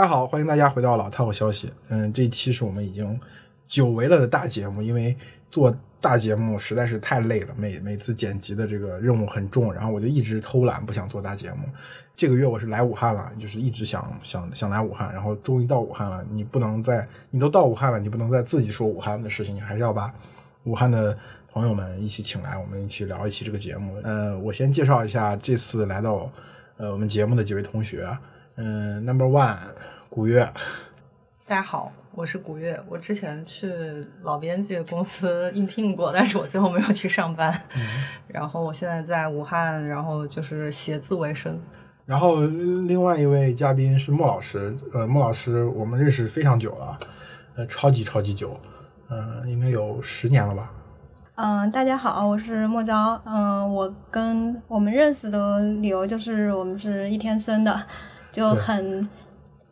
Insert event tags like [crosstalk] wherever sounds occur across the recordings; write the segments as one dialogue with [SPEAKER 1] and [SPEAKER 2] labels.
[SPEAKER 1] 大家好，欢迎大家回到老套消息。嗯，这期是我们已经久违了的大节目，因为做大节目实在是太累了，每每次剪辑的这个任务很重，然后我就一直偷懒，不想做大节目。这个月我是来武汉了，就是一直想想想来武汉，然后终于到武汉了。你不能再，你都到武汉了，你不能再自己说武汉的事情，你还是要把武汉的朋友们一起请来，我们一起聊一期这个节目。呃，我先介绍一下这次来到呃我们节目的几位同学。嗯，Number One，古月。
[SPEAKER 2] 大家好，我是古月。我之前去老编辑公司应聘过，但是我最后没有去上班。[laughs] 然后我现在在武汉，然后就是写字为生。
[SPEAKER 1] 然后另外一位嘉宾是莫老师。呃，莫老师，我们认识非常久了，呃，超级超级久，嗯，应该有十年了吧。
[SPEAKER 3] 嗯，大家好，我是莫娇。嗯，我跟我们认识的理由就是我们是一天生的。就很，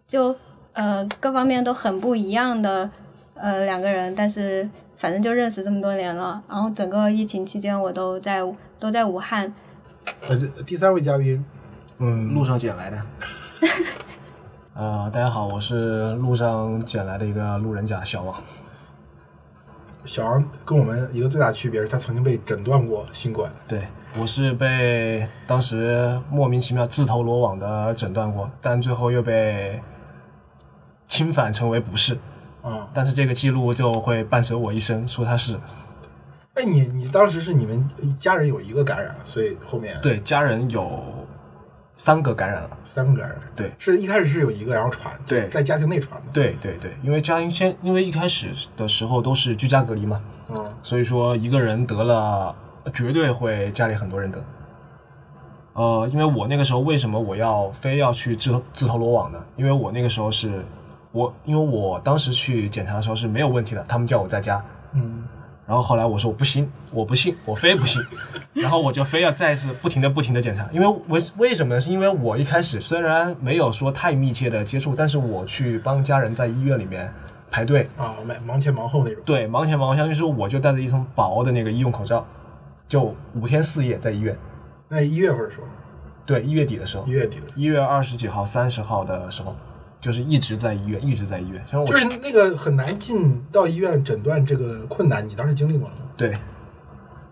[SPEAKER 3] 就呃各方面都很不一样的呃两个人，但是反正就认识这么多年了。然后整个疫情期间，我都在都在武汉。
[SPEAKER 1] 呃，第三位嘉宾，
[SPEAKER 4] 嗯，路上捡来的。[laughs] 呃，大家好，我是路上捡来的一个路人甲小王。
[SPEAKER 1] 小王跟我们一个最大区别是他曾经被诊断过新冠。
[SPEAKER 4] 对。我是被当时莫名其妙自投罗网的诊断过，但最后又被侵反成为不是，
[SPEAKER 1] 嗯，
[SPEAKER 4] 但是这个记录就会伴随我一生，说他是。
[SPEAKER 1] 哎，你你当时是你们家人有一个感染，所以后面
[SPEAKER 4] 对家人有三个感染了，
[SPEAKER 1] 三个感染，
[SPEAKER 4] 对，
[SPEAKER 1] 是一开始是有一个然后传，
[SPEAKER 4] 对，
[SPEAKER 1] 在家庭内传的，
[SPEAKER 4] 对对对，因为家庭先因为一开始的时候都是居家隔离嘛，
[SPEAKER 1] 嗯，
[SPEAKER 4] 所以说一个人得了。绝对会家里很多人得，呃，因为我那个时候为什么我要非要去自自投罗网呢？因为我那个时候是，我因为我当时去检查的时候是没有问题的，他们叫我在家，
[SPEAKER 1] 嗯，
[SPEAKER 4] 然后后来我说我不信，我不信，我非不信，[laughs] 然后我就非要再次不停的不停的检查，因为为为什么呢？是因为我一开始虽然没有说太密切的接触，但是我去帮家人在医院里面排队。
[SPEAKER 1] 啊，忙忙前忙后那种，
[SPEAKER 4] 对，忙前忙后，相当于说我就戴着一层薄的那个医用口罩。就五天四夜在医院，
[SPEAKER 1] 那一月份的时候，
[SPEAKER 4] 对，一月底的时候，
[SPEAKER 1] 一月底的，
[SPEAKER 4] 一月二十几号、三十号的时候，就是一直在医院，一直在医院。像我
[SPEAKER 1] 就是那个很难进到医院诊断这个困难，你当时经历过了吗？
[SPEAKER 4] 对，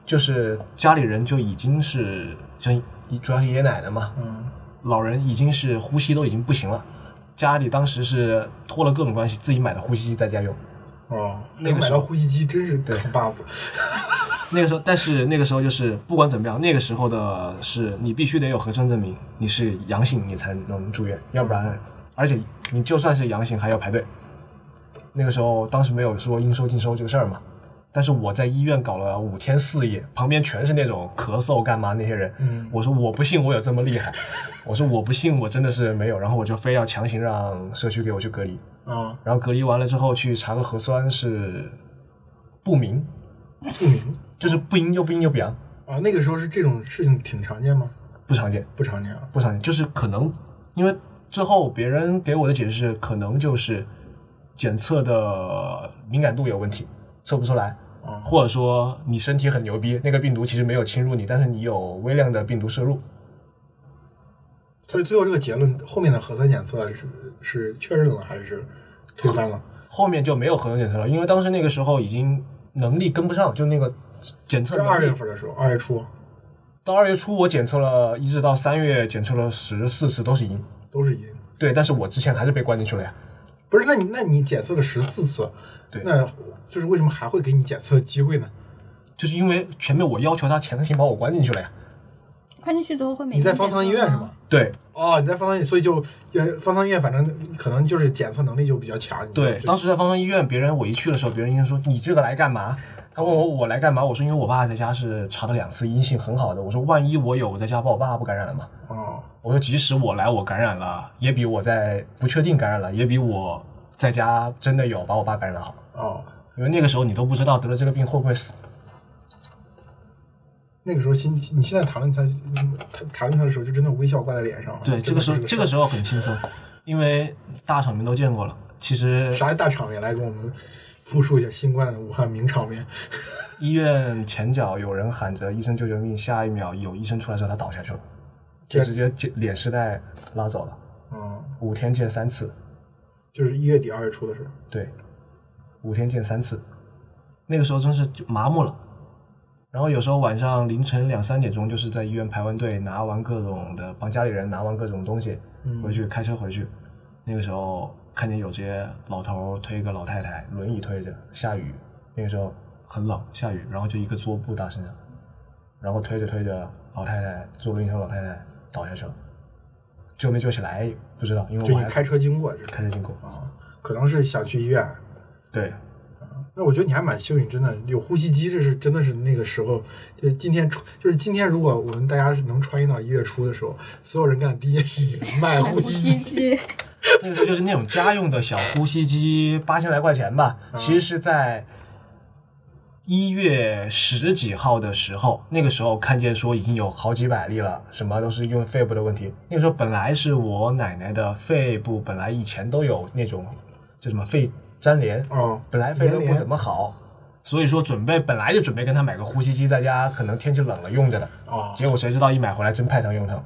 [SPEAKER 4] 就是家里人就已经是像主要是爷爷奶奶嘛，
[SPEAKER 1] 嗯，
[SPEAKER 4] 老人已经是呼吸都已经不行了，家里当时是托了各种关系，自己买的呼吸机在家用。
[SPEAKER 1] 哦，那个买到呼吸机真是
[SPEAKER 4] 扛
[SPEAKER 1] 把子。[laughs]
[SPEAKER 4] 那个时候，但是那个时候就是不管怎么样，那个时候的是你必须得有核酸证明，你是阳性你才能住院，要不然，而且你就算是阳性还要排队。那个时候当时没有说应收尽收这个事儿嘛，但是我在医院搞了五天四夜，旁边全是那种咳嗽干嘛那些人，
[SPEAKER 1] 嗯，
[SPEAKER 4] 我说我不信我有这么厉害，我说我不信我真的是没有，然后我就非要强行让社区给我去隔离，
[SPEAKER 1] 啊，
[SPEAKER 4] 然后隔离完了之后去查个核酸是不明，
[SPEAKER 1] 不明。
[SPEAKER 4] 就是不阴就不阴就不阳
[SPEAKER 1] 啊！那个时候是这种事情挺常见吗？
[SPEAKER 4] 不常见，
[SPEAKER 1] 不常见啊，
[SPEAKER 4] 不常见。就是可能因为最后别人给我的解释是，可能就是检测的敏感度有问题，测不出来
[SPEAKER 1] 啊，
[SPEAKER 4] 或者说你身体很牛逼，那个病毒其实没有侵入你，但是你有微量的病毒摄入。
[SPEAKER 1] 所以最后这个结论，后面的核酸检测是是确认了还是推翻了？
[SPEAKER 4] 后面就没有核酸检测了，因为当时那个时候已经能力跟不上，就那个。检测
[SPEAKER 1] 是二月份的时候，二月初，
[SPEAKER 4] 到二月初我检测了，一直到三月检测了十四次都是阴，
[SPEAKER 1] 都是阴。
[SPEAKER 4] 对，但是我之前还是被关进去了呀。
[SPEAKER 1] 不是，那你那你检测了十四次，
[SPEAKER 4] 对，
[SPEAKER 1] 那就是为什么还会给你检测机会呢？
[SPEAKER 4] 就是因为前面我要求他强行把我关进去了呀。
[SPEAKER 3] 关进去之后会每
[SPEAKER 1] 你在方舱医院是吗？
[SPEAKER 4] 对。
[SPEAKER 1] 哦，你在方舱，所以就方舱医院，反正可能就是检测能力就比较强。
[SPEAKER 4] 对，当时在方舱医院，别人我一去的时候，别人应该说你这个来干嘛？他问我我来干嘛？我说因为我爸在家是查了两次阴性，很好的。我说万一我有，我在家把我爸不感染了吗？
[SPEAKER 1] 哦，
[SPEAKER 4] 我说即使我来我感染了，也比我在不确定感染了，也比我在家真的有把我爸感染了好。
[SPEAKER 1] 哦，
[SPEAKER 4] 因为那个时候你都不知道得了这个病会不会死。
[SPEAKER 1] 那个时候心你现在谈论他，谈谈论他的时候就真的微笑挂在脸上。
[SPEAKER 4] 对，这个时候这个时候很轻松，因为大场面都见过了。其实
[SPEAKER 1] 啥大场面来跟我们。复述一下新冠的武汉名场面。
[SPEAKER 4] 医院前脚有人喊着“医生救救命”，下一秒有医生出来之后，他倒下去了，就直接脸尸带拉走了。
[SPEAKER 1] 嗯，
[SPEAKER 4] 五天见三次，
[SPEAKER 1] 就是一月底二月初的时候。
[SPEAKER 4] 对，五天见三次，那个时候真是就麻木了。然后有时候晚上凌晨两三点钟，就是在医院排完队，拿完各种的，帮家里人拿完各种东西，回去开车回去。那个时候看见有些老头推一个老太太，轮椅推着，下雨，那个时候很冷，下雨，然后就一个桌布搭身上，然后推着推着，老太太坐轮椅上老太太倒下去了，救没救起来不知道，因为我还
[SPEAKER 1] 就你开车经过，
[SPEAKER 4] 开车经过。
[SPEAKER 1] 啊，可能是想去医院。
[SPEAKER 4] 对，
[SPEAKER 1] 那我觉得你还蛮幸运，真的有呼吸机，这是真的是那个时候，就今天出，就是今天，如果我们大家是能穿越到一月初的时候，所有人干的第一件事情 [laughs] 卖呼吸，机，[laughs]
[SPEAKER 4] 那个时候就是那种家用的小呼吸机，八千来块钱吧。其实是在一月十几号的时候，那个时候看见说已经有好几百例了，什么都是因为肺部的问题。那个时候本来是我奶奶的肺部，本来以前都有那种叫什么肺粘连，
[SPEAKER 1] 嗯，
[SPEAKER 4] 本来肺都不怎么好，所以说准备本来就准备跟她买个呼吸机，在家可能天气冷了用着的。
[SPEAKER 1] 哦，
[SPEAKER 4] 结果谁知道一买回来真派上用场。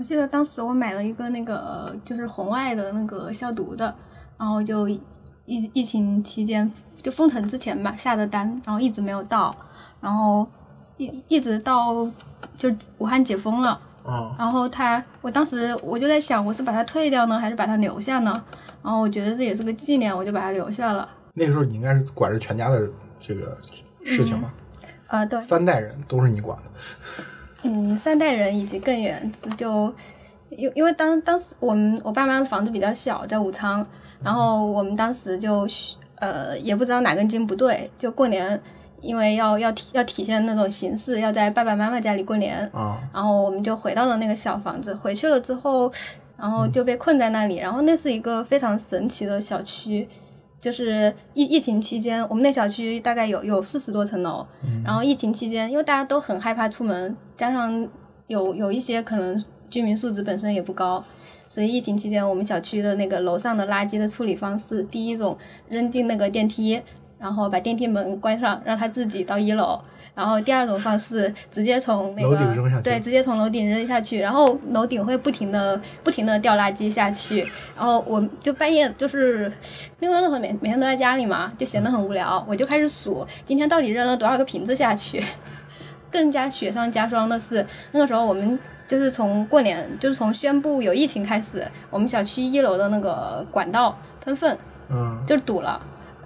[SPEAKER 3] 我记得当时我买了一个那个就是红外的那个消毒的，然后就疫疫情期间就封城之前吧下的单，然后一直没有到，然后一一直到就武汉解封了，
[SPEAKER 1] 啊，
[SPEAKER 3] 然后他我当时我就在想我是把它退掉呢还是把它留下呢？然后我觉得这也是个纪念，我就把它留下了。
[SPEAKER 1] 那个时候你应该是管着全家的这个事情吧？
[SPEAKER 3] 呃，对，
[SPEAKER 1] 三代人都是你管的。
[SPEAKER 3] 嗯，三代人以及更远，就因因为当当时我们我爸妈的房子比较小，在武昌，然后我们当时就呃也不知道哪根筋不对，就过年，因为要要体要体现那种形式，要在爸爸妈妈家里过年，
[SPEAKER 1] 啊，
[SPEAKER 3] 然后我们就回到了那个小房子，回去了之后，然后就被困在那里。然后那是一个非常神奇的小区，就是疫疫情期间，我们那小区大概有有四十多层楼。然后疫情期间，因为大家都很害怕出门，加上有有一些可能居民素质本身也不高。所以疫情期间，我们小区的那个楼上的垃圾的处理方式，第一种扔进那个电梯，然后把电梯门关上，让它自己到一楼。然后第二种方式，直接从那个
[SPEAKER 1] 楼顶扔下去
[SPEAKER 3] 对，直接从楼顶扔下去，然后楼顶会不停的不停的掉垃圾下去。然后我就半夜就是因为那会儿每每天都在家里嘛，就闲得很无聊，我就开始数今天到底扔了多少个瓶子下去。[laughs] 更加雪上加霜的是，那个时候我们就是从过年，就是从宣布有疫情开始，我们小区一楼的那个管道喷粪
[SPEAKER 1] 嗯，
[SPEAKER 3] 就堵了，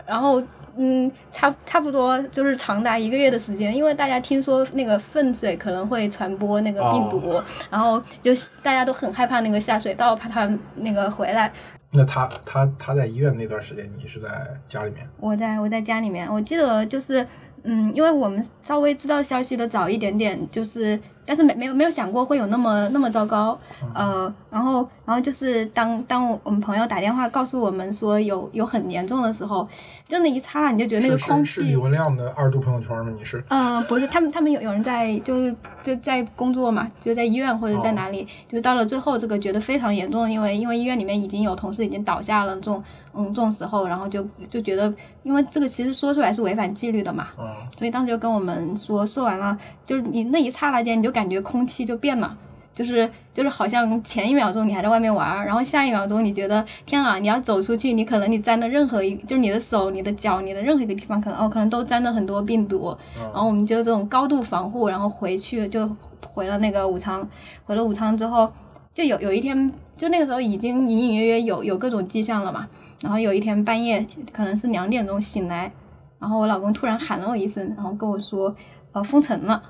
[SPEAKER 3] 然后嗯，差差不多就是长达一个月的时间，因为大家听说那个粪水可能会传播那个病毒，[laughs] 然后就大家都很害怕那个下水道，怕它那个回来。
[SPEAKER 1] 那他他他在医院那段时间，你是在家里面？
[SPEAKER 3] 我在我在家里面，我记得就是，嗯，因为我们稍微知道消息的早一点点，就是，但是没没有没有想过会有那么那么糟糕，呃，然后然后就是当当我们朋友打电话告诉我们说有有很严重的时候，就那一刹那你就觉得那个空气
[SPEAKER 1] 是是李，文亮的二度朋友圈吗？你是？
[SPEAKER 3] 嗯、不是，他们他们有有人在就是就在工作嘛，就在医院或者在哪里，就是到了最后这个觉得非常严重，因为因为医院里面已经有同事已经倒下了这种嗯这种时候，然后就就觉得，因为这个其实说出来是违反纪律的嘛，
[SPEAKER 1] 嗯，
[SPEAKER 3] 所以当时就跟我们说，说完了就是你那一刹那间你就感觉空气就变了。就是就是好像前一秒钟你还在外面玩儿，然后下一秒钟你觉得天啊，你要走出去，你可能你沾的任何一就是你的手、你的脚、你的任何一个地方，可能哦可能都沾了很多病毒。然后我们就这种高度防护，然后回去就回了那个武昌，回了武昌之后，就有有一天，就那个时候已经隐隐约约有有各种迹象了嘛。然后有一天半夜可能是两点钟醒来，然后我老公突然喊了我一声，然后跟我说，呃封城了，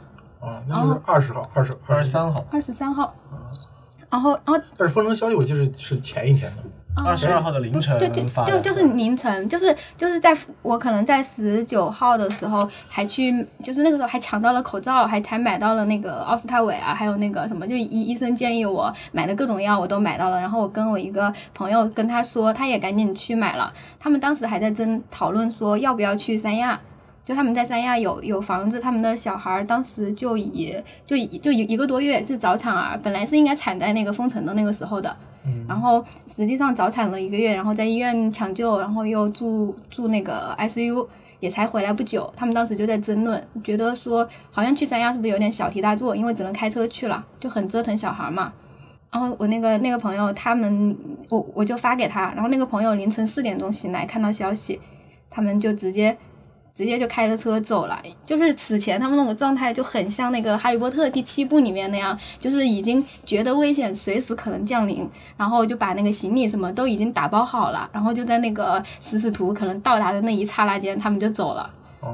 [SPEAKER 1] 啊，那就是二十号、二十
[SPEAKER 4] 二
[SPEAKER 1] 二十，
[SPEAKER 4] 三号、
[SPEAKER 3] 二十三号。然后，然后
[SPEAKER 1] 但是封城消息我记得是是前一天的。
[SPEAKER 4] 二十二号的凌晨
[SPEAKER 3] 就就就是凌晨，就是就是在我可能在十九号的时候还去，就是那个时候还抢到了口罩，还还买到了那个奥司他韦啊，还有那个什么，就医医生建议我买的各种药我都买到了。然后我跟我一个朋友跟他说，他也赶紧去买了。他们当时还在争讨论说要不要去三亚。就他们在三亚有有房子，他们的小孩儿当时就以就以就一一个多月是早产儿，本来是应该产在那个封城的那个时候的，然后实际上早产了一个月，然后在医院抢救，然后又住住那个 ICU，也才回来不久。他们当时就在争论，觉得说好像去三亚是不是有点小题大做，因为只能开车去了，就很折腾小孩嘛。然后我那个那个朋友他们，我我就发给他，然后那个朋友凌晨四点钟醒来看到消息，他们就直接直接就开着车走了。就是此前他们那个状态就很像那个《哈利波特》第七部里面那样，就是已经觉得危险随时可能降临，然后就把那个行李什么都已经打包好了，然后就在那个食使图可能到达的那一刹那间，他们就走了。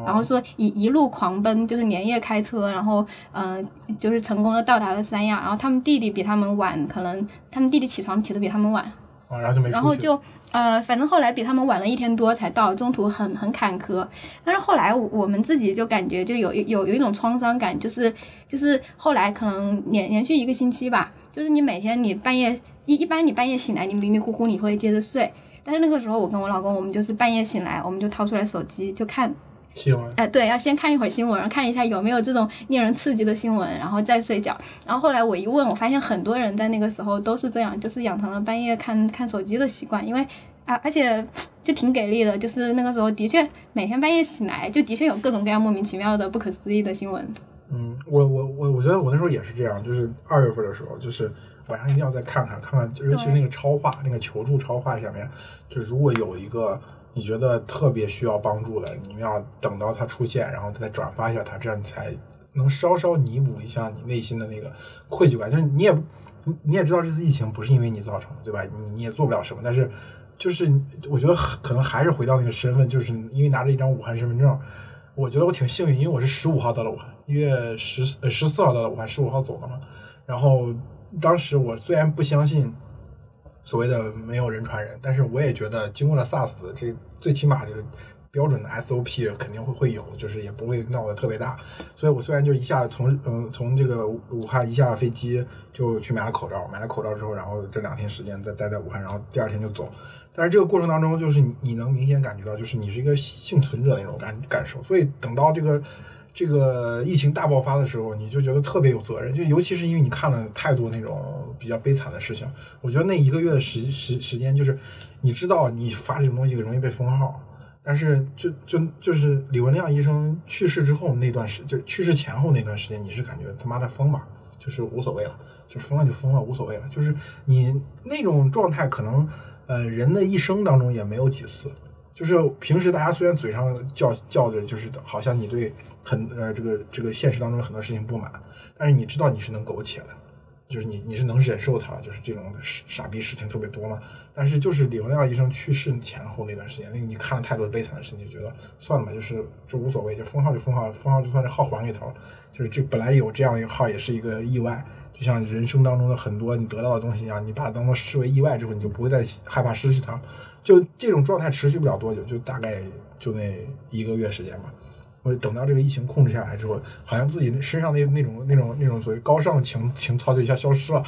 [SPEAKER 3] 然后说一一路狂奔，就是连夜开车，然后嗯、呃就是成功的到达了三亚。然后他们弟弟比他们晚，可能他们弟弟起床起的比他们晚，
[SPEAKER 1] 然后就没。
[SPEAKER 3] 然后就呃，反正后来比他们晚了一天多才到，中途很很坎坷。但是后来我们自己就感觉就有有有一种创伤感，就是就是后来可能连连续一个星期吧，就是你每天你半夜一一般你半夜醒来，你迷迷糊糊你会接着睡。但是那个时候我跟我老公，我们就是半夜醒来，我们就掏出来手机就看
[SPEAKER 1] 新闻
[SPEAKER 3] 哎，对，要先看一会儿新闻，然后看一下有没有这种令人刺激的新闻，然后再睡觉。然后后来我一问，我发现很多人在那个时候都是这样，就是养成了半夜看看手机的习惯，因为啊，而且就挺给力的，就是那个时候的确每天半夜醒来，就的确有各种各样莫名其妙的、不可思议的新闻。
[SPEAKER 1] 嗯，我我我我觉得我那时候也是这样，就是二月份的时候，就是晚上一定要再看看看看，尤其是那个超话，那个求助超话下面，就如果有一个你觉得特别需要帮助的，你们要等到他出现，然后再转发一下他，这样你才能稍稍弥补一下你内心的那个愧疚感。就是你也你也知道这次疫情不是因为你造成的，对吧？你你也做不了什么，但是就是我觉得可能还是回到那个身份，就是因为拿着一张武汉身份证。我觉得我挺幸运，因为我是十五号到了武汉，一月十呃十四号到了武汉，十五号走的嘛。然后当时我虽然不相信所谓的没有人传人，但是我也觉得经过了 SARS，这最起码就是标准的 SOP 肯定会会有，就是也不会闹得特别大。所以我虽然就一下从嗯从这个武汉一下飞机就去买了口罩，买了口罩之后，然后这两天时间再待在武汉，然后第二天就走。但是这个过程当中，就是你能明显感觉到，就是你是一个幸存者那种感感受。所以等到这个这个疫情大爆发的时候，你就觉得特别有责任。就尤其是因为你看了太多那种比较悲惨的事情，我觉得那一个月的时时时间，就是你知道你发这种东西容易被封号，但是就就就是李文亮医生去世之后那段时，就去世前后那段时间，你是感觉他妈的封吧，就是无所谓了，就封了就封了，无所谓了。就是你那种状态可能。呃，人的一生当中也没有几次，就是平时大家虽然嘴上叫叫着，就是好像你对很呃这个这个现实当中很多事情不满，但是你知道你是能苟且的，就是你你是能忍受他，就是这种傻逼事情特别多嘛。但是就是李文亮医生去世前后那段时间，那你看了太多悲惨的事情，就觉得算了吧，就是就无所谓，就封号就封号，封号就算是号还给他了，就是这本来有这样一个号也是一个意外。就像人生当中的很多你得到的东西一样，你把它当做视为意外之后，你就不会再害怕失去它。就这种状态持续不了多久，就大概就那一个月时间吧。我等到这个疫情控制下来之后，好像自己身上那那种那种那种所谓高尚的情情操就一下消失了。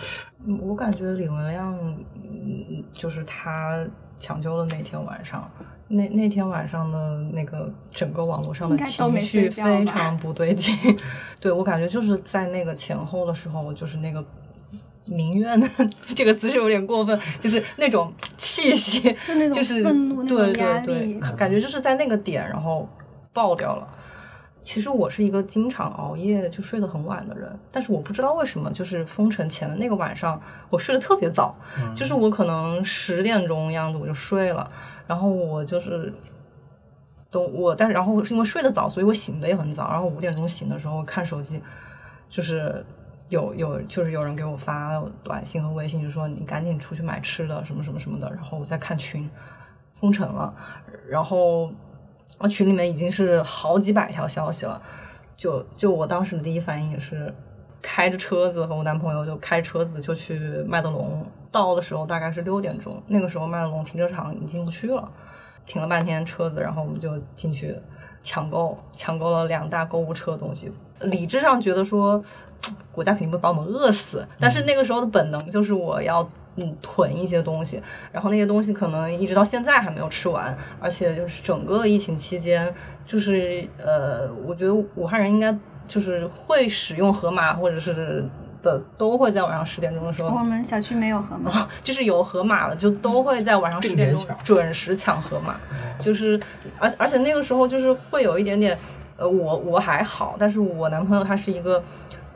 [SPEAKER 2] 嗯，我感觉李文亮，嗯，就是他抢救的那天晚上，那那天晚上的那个整个网络上的情绪非常不对劲。[laughs] 对我感觉就是在那个前后的时候，就是那个民怨的 [laughs] 这个词是有点过分，就是那种气息，就是
[SPEAKER 3] 愤怒
[SPEAKER 2] 对对对，感觉就是在那个点然后爆掉了。其实我是一个经常熬夜就睡得很晚的人，但是我不知道为什么，就是封城前的那个晚上，我睡得特别早，
[SPEAKER 1] 嗯、
[SPEAKER 2] 就是我可能十点钟样子我就睡了，然后我就是都我，但是然后是因为睡得早，所以我醒得也很早，然后五点钟醒的时候看手机，就是有有就是有人给我发短信和微信，就说你赶紧出去买吃的什么什么什么的，然后我在看群，封城了，然后。我群里面已经是好几百条消息了，就就我当时的第一反应也是开着车子和我男朋友就开车子就去麦德龙，到的时候大概是六点钟，那个时候麦德龙停车场已经进不去了，停了半天车子，然后我们就进去抢购，抢购了两大购物车的东西。理智上觉得说国家肯定不会把我们饿死，但是那个时候的本能就是我要。嗯，囤一些东西，然后那些东西可能一直到现在还没有吃完，而且就是整个疫情期间，就是呃，我觉得武汉人应该就是会使用盒马或者是的，都会在晚上十点钟的时候。
[SPEAKER 3] 我们小区没有盒马，
[SPEAKER 2] 就是有盒马了，就都会在晚上十点钟准时抢盒马，就是而而且那个时候就是会有一点点，呃，我我还好，但是我男朋友他是一个，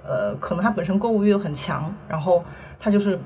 [SPEAKER 2] 呃，可能他本身购物欲很强，然后他就是。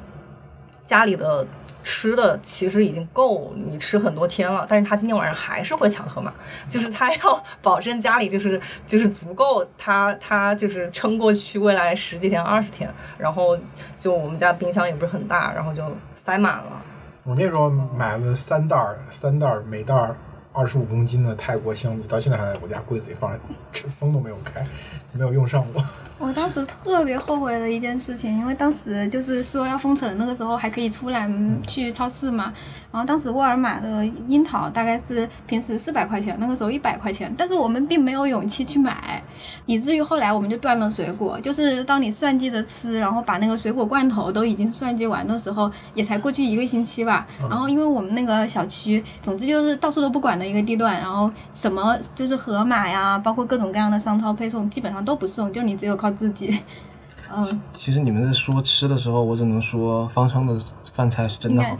[SPEAKER 2] 家里的吃的其实已经够你吃很多天了，但是他今天晚上还是会抢盒马，就是他要保证家里就是就是足够他他就是撑过去未来十几天二十天，然后就我们家冰箱也不是很大，然后就塞满了。
[SPEAKER 1] 我那时候买了三袋儿，三袋儿，每袋儿二十五公斤的泰国香米，到现在还在我家柜子里放着，这风都没有开，没有用上过。
[SPEAKER 3] 我当时特别后悔的一件事情，因为当时就是说要封城，那个时候还可以出来去超市嘛。然后当时沃尔玛的樱桃大概是平时四百块钱，那个时候一百块钱，但是我们并没有勇气去买，以至于后来我们就断了水果。就是当你算计着吃，然后把那个水果罐头都已经算计完的时候，也才过去一个星期吧。然后因为我们那个小区，总之就是到处都不管的一个地段，然后什么就是盒马呀，包括各种各样的商超配送，基本上都不送，就你只有靠自己。嗯，
[SPEAKER 4] 其实你们在说吃的时候，我只能说方舱的饭菜是真的好，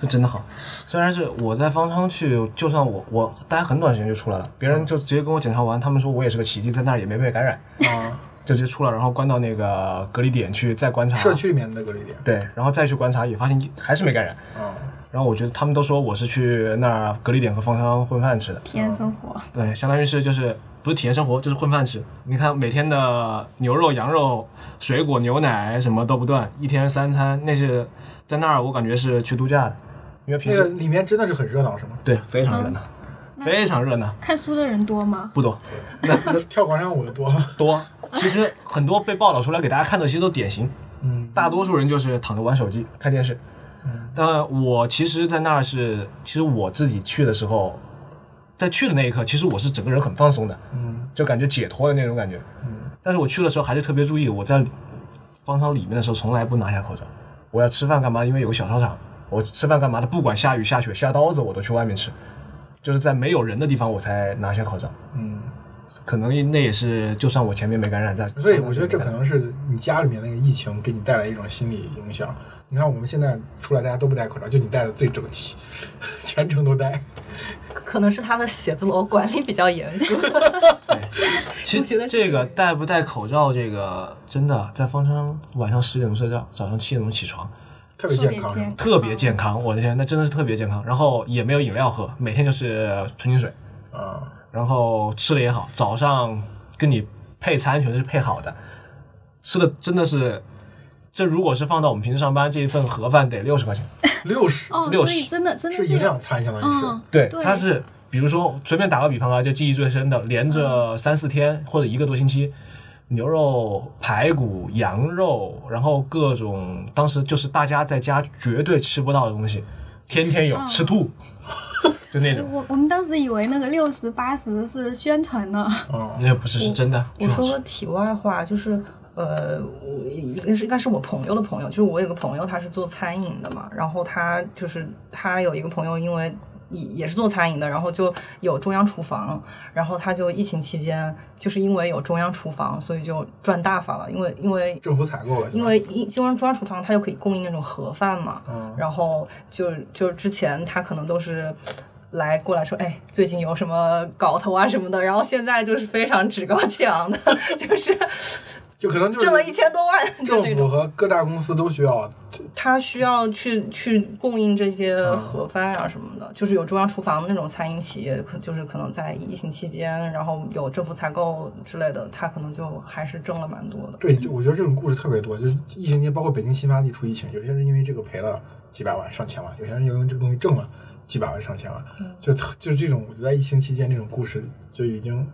[SPEAKER 4] 是真的好。虽然是我在方舱去，就算我我待很短时间就出来了，别人就直接跟我检查完，他们说我也是个奇迹，在那儿也没被感染，
[SPEAKER 1] 啊，
[SPEAKER 4] 就直接出来，然后关到那个隔离点去再观察。
[SPEAKER 1] 社区里面的隔离点。
[SPEAKER 4] 对，然后再去观察，也发现还是没感染。
[SPEAKER 1] 啊，
[SPEAKER 4] 然后我觉得他们都说我是去那儿隔离点和方舱混饭吃的，
[SPEAKER 3] 体验生活。
[SPEAKER 4] 对，相当于是就是不是体验生活，就是混饭吃。你看每天的牛肉、羊肉、水果、牛奶什么都不断，一天三餐，那是在那儿我感觉是去度假的，因为平时、
[SPEAKER 1] 那个里面真的是很热闹，是吗？
[SPEAKER 4] 对非常热闹，非常热闹，
[SPEAKER 3] 看书的人多吗？
[SPEAKER 4] 不多
[SPEAKER 1] 那那跳广场舞的多。[laughs]
[SPEAKER 4] 多。其实很多被报道出来给大家看的，其实都典型，
[SPEAKER 1] 嗯，
[SPEAKER 4] 大多数人就是躺着玩手机、看电视。嗯但我其实，在那儿是，其实我自己去的时候，在去的那一刻，其实我是整个人很放松的，
[SPEAKER 1] 嗯
[SPEAKER 4] 就感觉解脱的那种感觉。
[SPEAKER 1] 嗯，
[SPEAKER 4] 但是我去的时候还是特别注意，我在方舱里面的时候从来不拿下口罩。我要吃饭干嘛？因为有个小操场，我吃饭干嘛的？不管下雨下雪下刀子，我都去外面吃，就是在没有人的地方我才拿下口罩。
[SPEAKER 1] 嗯，
[SPEAKER 4] 可能那也是，就算我前面没感染，在
[SPEAKER 1] 所以我觉得这可能是你家里面那个疫情给你带来一种心理影响。你看我们现在出来大家都不戴口罩，就你戴的最整齐，全程都戴。
[SPEAKER 2] 可能是他的写字楼管理比较严格。[laughs]
[SPEAKER 4] 其实这个戴不戴口罩，这个真的在方舱晚上十点钟睡觉，早上七点钟起床，
[SPEAKER 1] 特别健康，
[SPEAKER 3] 特别健
[SPEAKER 4] 特别健康。我的天，那真的是特别健康。然后也没有饮料喝，每天就是纯净水，
[SPEAKER 1] 啊，
[SPEAKER 4] 然后吃的也好，早上跟你配餐全是配好的，吃的真的是。这如果是放到我们平时上班，这一份盒饭得六十块钱。
[SPEAKER 1] 六十
[SPEAKER 3] 六
[SPEAKER 4] 十
[SPEAKER 3] 所以真的真的
[SPEAKER 1] 是营养餐，相当于是。
[SPEAKER 3] 嗯，
[SPEAKER 4] 对，
[SPEAKER 3] 对
[SPEAKER 4] 它是比如说随便打个比方啊，就记忆最深的，连着三四天或者一个多星期，牛肉、排骨、羊肉，然后各种当时就是大家在家绝对吃不到的东西，天天有，
[SPEAKER 3] 嗯
[SPEAKER 4] 吃吐，[laughs] 就那种。
[SPEAKER 3] 我我们当时以为那个六十八十是宣传的，
[SPEAKER 1] 哦，
[SPEAKER 4] 那不是是真的，
[SPEAKER 2] 我
[SPEAKER 4] 巨好吃。
[SPEAKER 2] 说题外话，就是呃，我应该是应该是我朋友的朋友，就是我有个朋友他是做餐饮的嘛，然后他就是他有一个朋友，因为也也是做餐饮的，然后就有中央厨房，然后他就疫情期间就是因为有中央厨房，所以就赚大发了，因为因为
[SPEAKER 1] 政府采购了，
[SPEAKER 2] 因为一中央中央厨房它就可以供应那种盒饭嘛，
[SPEAKER 1] 嗯
[SPEAKER 2] 然后就就之前他可能都是。来过来说，哎，最近有什么搞头啊什么的，然后现在就是非常趾高气昂的，[laughs] 就是
[SPEAKER 1] 就可能就
[SPEAKER 2] 挣了一千多万，[laughs] 就
[SPEAKER 1] 政府。和各大公司都需要，[laughs]
[SPEAKER 2] 他需要去去供应这些
[SPEAKER 1] 嗯
[SPEAKER 2] 盒饭啊什么的，就是有中央厨房的那种餐饮企业，可就是可能在疫情期间，然后有政府采购之类的，他可能就还是挣了蛮多的。
[SPEAKER 1] 对，就我觉得这种故事特别多，就是疫情期间，包括北京新发地出疫情，有些人因为这个赔了几百万、上千万，有些人因为这个东西挣了几百万、上千万，就特就是这种，我觉得在疫情期间这种故事就已经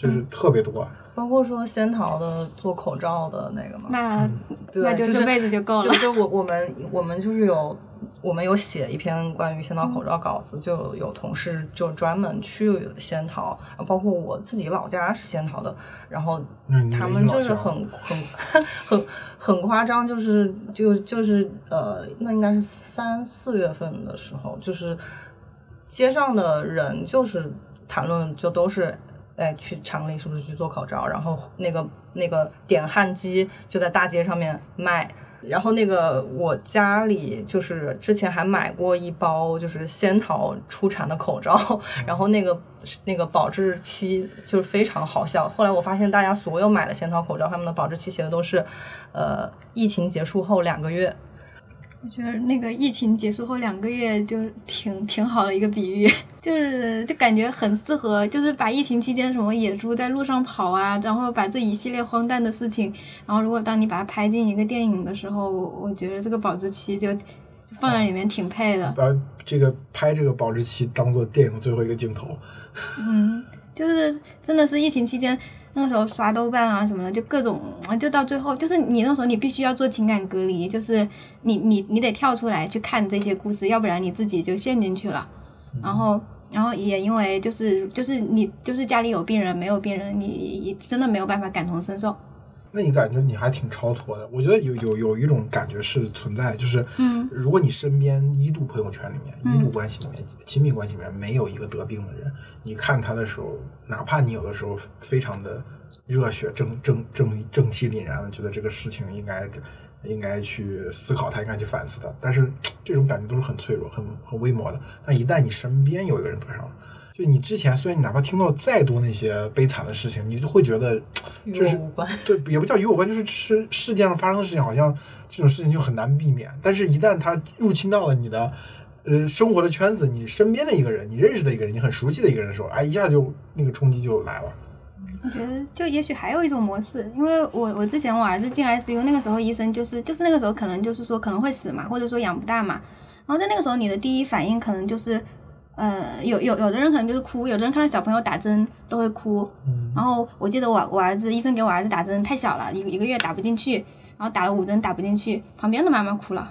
[SPEAKER 1] 就是特别多。
[SPEAKER 2] 包括说仙桃的做口罩的那个嘛，
[SPEAKER 3] 那
[SPEAKER 2] 对，
[SPEAKER 3] 那就
[SPEAKER 2] 就是
[SPEAKER 3] 这辈子就够了
[SPEAKER 2] 就。就我我们我们就是有我们有写一篇关于仙桃口罩稿子，就有有同事就专门去仙桃，包括我自己老家是仙桃的，然后他们就是很很很很夸张，就是就就是呃，那应该是三四月份的时候，就是街上的人就是谈论就都是。哎，去厂里是不是去做口罩？然后那个那个点焊机就在大街上面卖，然后那个我家里就是之前还买过一包就是仙桃出产的口罩，[laughs] 然后那个那个保质期就是非常好笑。后来我发现大家所有买的仙桃口罩，他们的保质期写的都是，呃，疫情结束后两个月。
[SPEAKER 3] 我觉得那个疫情结束后两个月就挺挺好的一个比喻，[laughs] 就是就感觉很适合，就是把疫情期间什么野猪在路上跑啊，然后把这一系列荒诞的事情，然后如果当你把它拍进一个电影的时候，我我觉得这个保质期就就放在里面挺配的。
[SPEAKER 1] 把这个拍这个保质期当做电影的最后一个镜头。
[SPEAKER 3] 嗯，就是真的是疫情期间。那个时候刷豆瓣啊什么的，就各种，就到最后，就是你那时候你必须要做情感隔离，就是你你你得跳出来去看这些故事，要不然你自己就陷进去了。然后然后也因为就是就是你就是家里有病人没有病人，你你真的没有办法感同身受。
[SPEAKER 1] 那你感觉你还挺超脱的？我觉得有有有一种感觉是存在，就是，
[SPEAKER 3] 嗯，
[SPEAKER 1] 如果你身边一度朋友圈里面、一度关系里面、亲密关系里面没有一个得病的人，你看他的时候，哪怕你有的时候非常的热血、正正正正气凛然的觉得这个事情应该应该去思考他，应该去反思它，但是这种感觉都是很脆弱、很很微弱的。但一旦你身边有一个人得上了，就你之前虽然你哪怕听到再多那些悲惨的事情，你就会觉得
[SPEAKER 2] 与
[SPEAKER 1] 这是
[SPEAKER 2] 我无关。
[SPEAKER 1] 对，也不叫与我无关，就是是世界上发生的事情，好像这种事情就很难避免。但是，一旦它入侵到了你的呃生活的圈子，你身边的一个人，你认识的一个人，你很熟悉的一个人的时候，哎，一下就那个冲击就来了。
[SPEAKER 3] 我觉得就也许还有一种模式，因为我我之前我儿子进 ICU 那个时候，医生就是就是那个时候可能就是说可能会死嘛，或者说养不大嘛。然后在那个时候，你的第一反应可能就是，呃，有有有的人可能就是哭，有的人看到小朋友打针都会哭。然后我记得我我儿子医生给我儿子打针太小了，一个一个月打不进去，然后打了五针打不进去，旁边的妈妈哭了。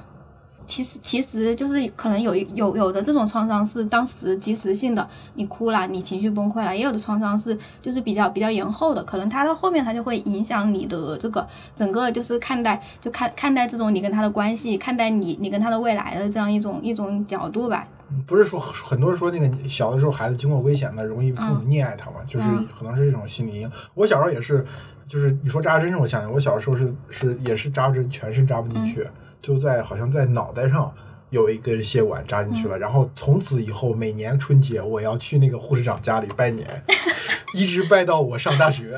[SPEAKER 3] 其实其实就是可能有有有的这种创伤是当时及时性的，你哭了，你情绪崩溃了；也有的创伤是就是比较比较延后的，可能它到后面它就会影响你的这个整个就是看待就看看待这种你跟他的关系，看待你你跟他的未来的这样一种一种角度吧。
[SPEAKER 1] 嗯不是说很多人说那个小的时候孩子经过危险的容易父母溺爱他嘛，就是
[SPEAKER 3] 嗯
[SPEAKER 1] 可能是一种心理阴影。我小时候也是，就是你说扎针，我想想，我小的时候是是也是扎针，全身扎不进去，就在好像在脑袋上。有一根血管扎进去了，然后从此以后每年春节我要去那个护士长家里拜年，[laughs] 一直拜到我上大学。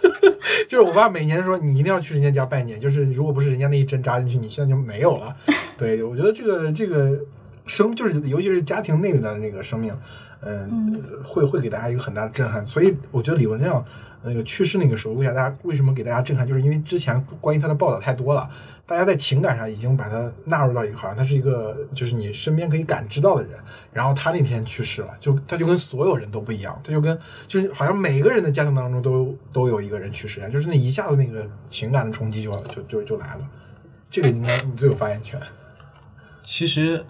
[SPEAKER 1] [laughs] 就是我爸每年说你一定要去人家家拜年，就是如果不是人家那一针扎进去，你现在就没有了。[laughs] 对，我觉得这个这个生就是尤其是家庭内的那个生命，嗯，会会给大家一个很大的震撼。所以我觉得李文亮那个去世那个时候，为啥大家为什么给大家震撼，就是因为之前关于他的报道太多了，大家在情感上已经把他纳入到一个好像他是一个就是你身边可以感知到的人。然后他那天去世了，就他就跟所有人都不一样，他就跟就是好像每个人的家庭当中都都有一个人去世一样，就是那一下子那个情感的冲击就就就就来了。这个应该你最有发言权。
[SPEAKER 4] 其实，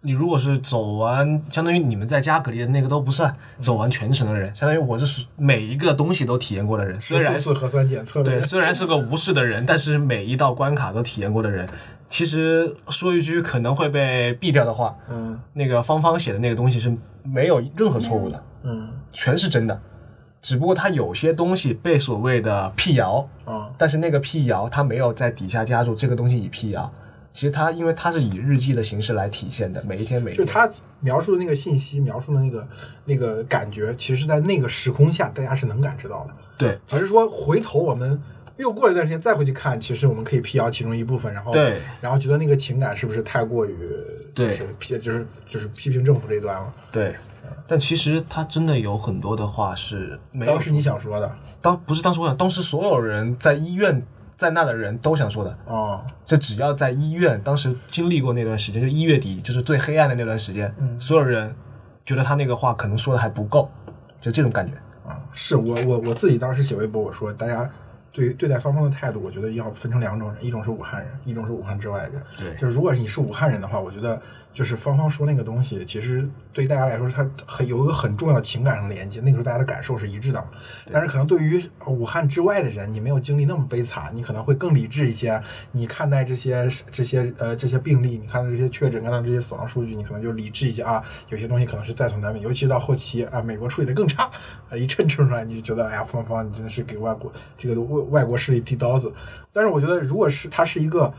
[SPEAKER 4] 你如果是走完，相当于你们在家隔离的那个都不算，走完全程的人，相当于我是每一个东西都体验过的人。虽然
[SPEAKER 1] 是核酸检测
[SPEAKER 4] 对，虽然是个无视的人，但是每一道关卡都体验过的人。其实说一句可能会被毙掉的话，
[SPEAKER 1] 嗯
[SPEAKER 4] 那个芳芳写的那个东西是没有任何错误的，
[SPEAKER 1] 嗯
[SPEAKER 4] 全是真的。只不过他有些东西被所谓的辟谣，
[SPEAKER 1] 啊
[SPEAKER 4] 但是那个辟谣他没有在底下加入这个东西已辟谣。其实它因为它是以日记的形式来体现的，每一天每一天。
[SPEAKER 1] 就是他描述的那个信息，描述的那个那个感觉，其实，在那个时空下，大家是能感知到的。
[SPEAKER 4] 对
[SPEAKER 1] 只是说回头我们又过了一段时间再回去看，其实我们可以辟谣其中一部分，然后
[SPEAKER 4] 对
[SPEAKER 1] 然后觉得那个情感是不是太过于就
[SPEAKER 4] 对
[SPEAKER 1] 是批就是就是批评政府这一端了。
[SPEAKER 4] 对，但其实他真的有很多的话是没有
[SPEAKER 1] 当时你想说的
[SPEAKER 4] 当不是当时我想，当时所有人在医院在那的人都想说的，
[SPEAKER 1] 哦，
[SPEAKER 4] 就只要在医院，当时经历过那段时间，就一月底，就是最黑暗的那段时间，
[SPEAKER 1] 嗯
[SPEAKER 4] 所有人觉得他那个话可能说的还不够，就这种感觉。
[SPEAKER 1] 啊，是我我我自己当时写微博，我说大家对对待芳芳的态度，我觉得要分成两种人，一种是武汉人，一种是武汉之外的人。
[SPEAKER 4] 对
[SPEAKER 1] 就是如果你是武汉人的话，我觉得就是芳芳说那个东西，其实对大家来说，它很有一个很重要的情感上的连接，那个时候大家的感受是一致的。但是可能对于武汉之外的人，你没有经历那么悲惨，你可能会更理智一些。你看待这些这些呃这些病例，你看到这些确诊，看到这些死亡数据，你可能就理智一些啊。有些东西可能是在所难免，尤其到后期啊，美国处理的更差，啊一阵冲出来，你就觉得哎呀，芳芳你真的是给外国这个外外国势力递刀子。但是我觉得，如果是它是一个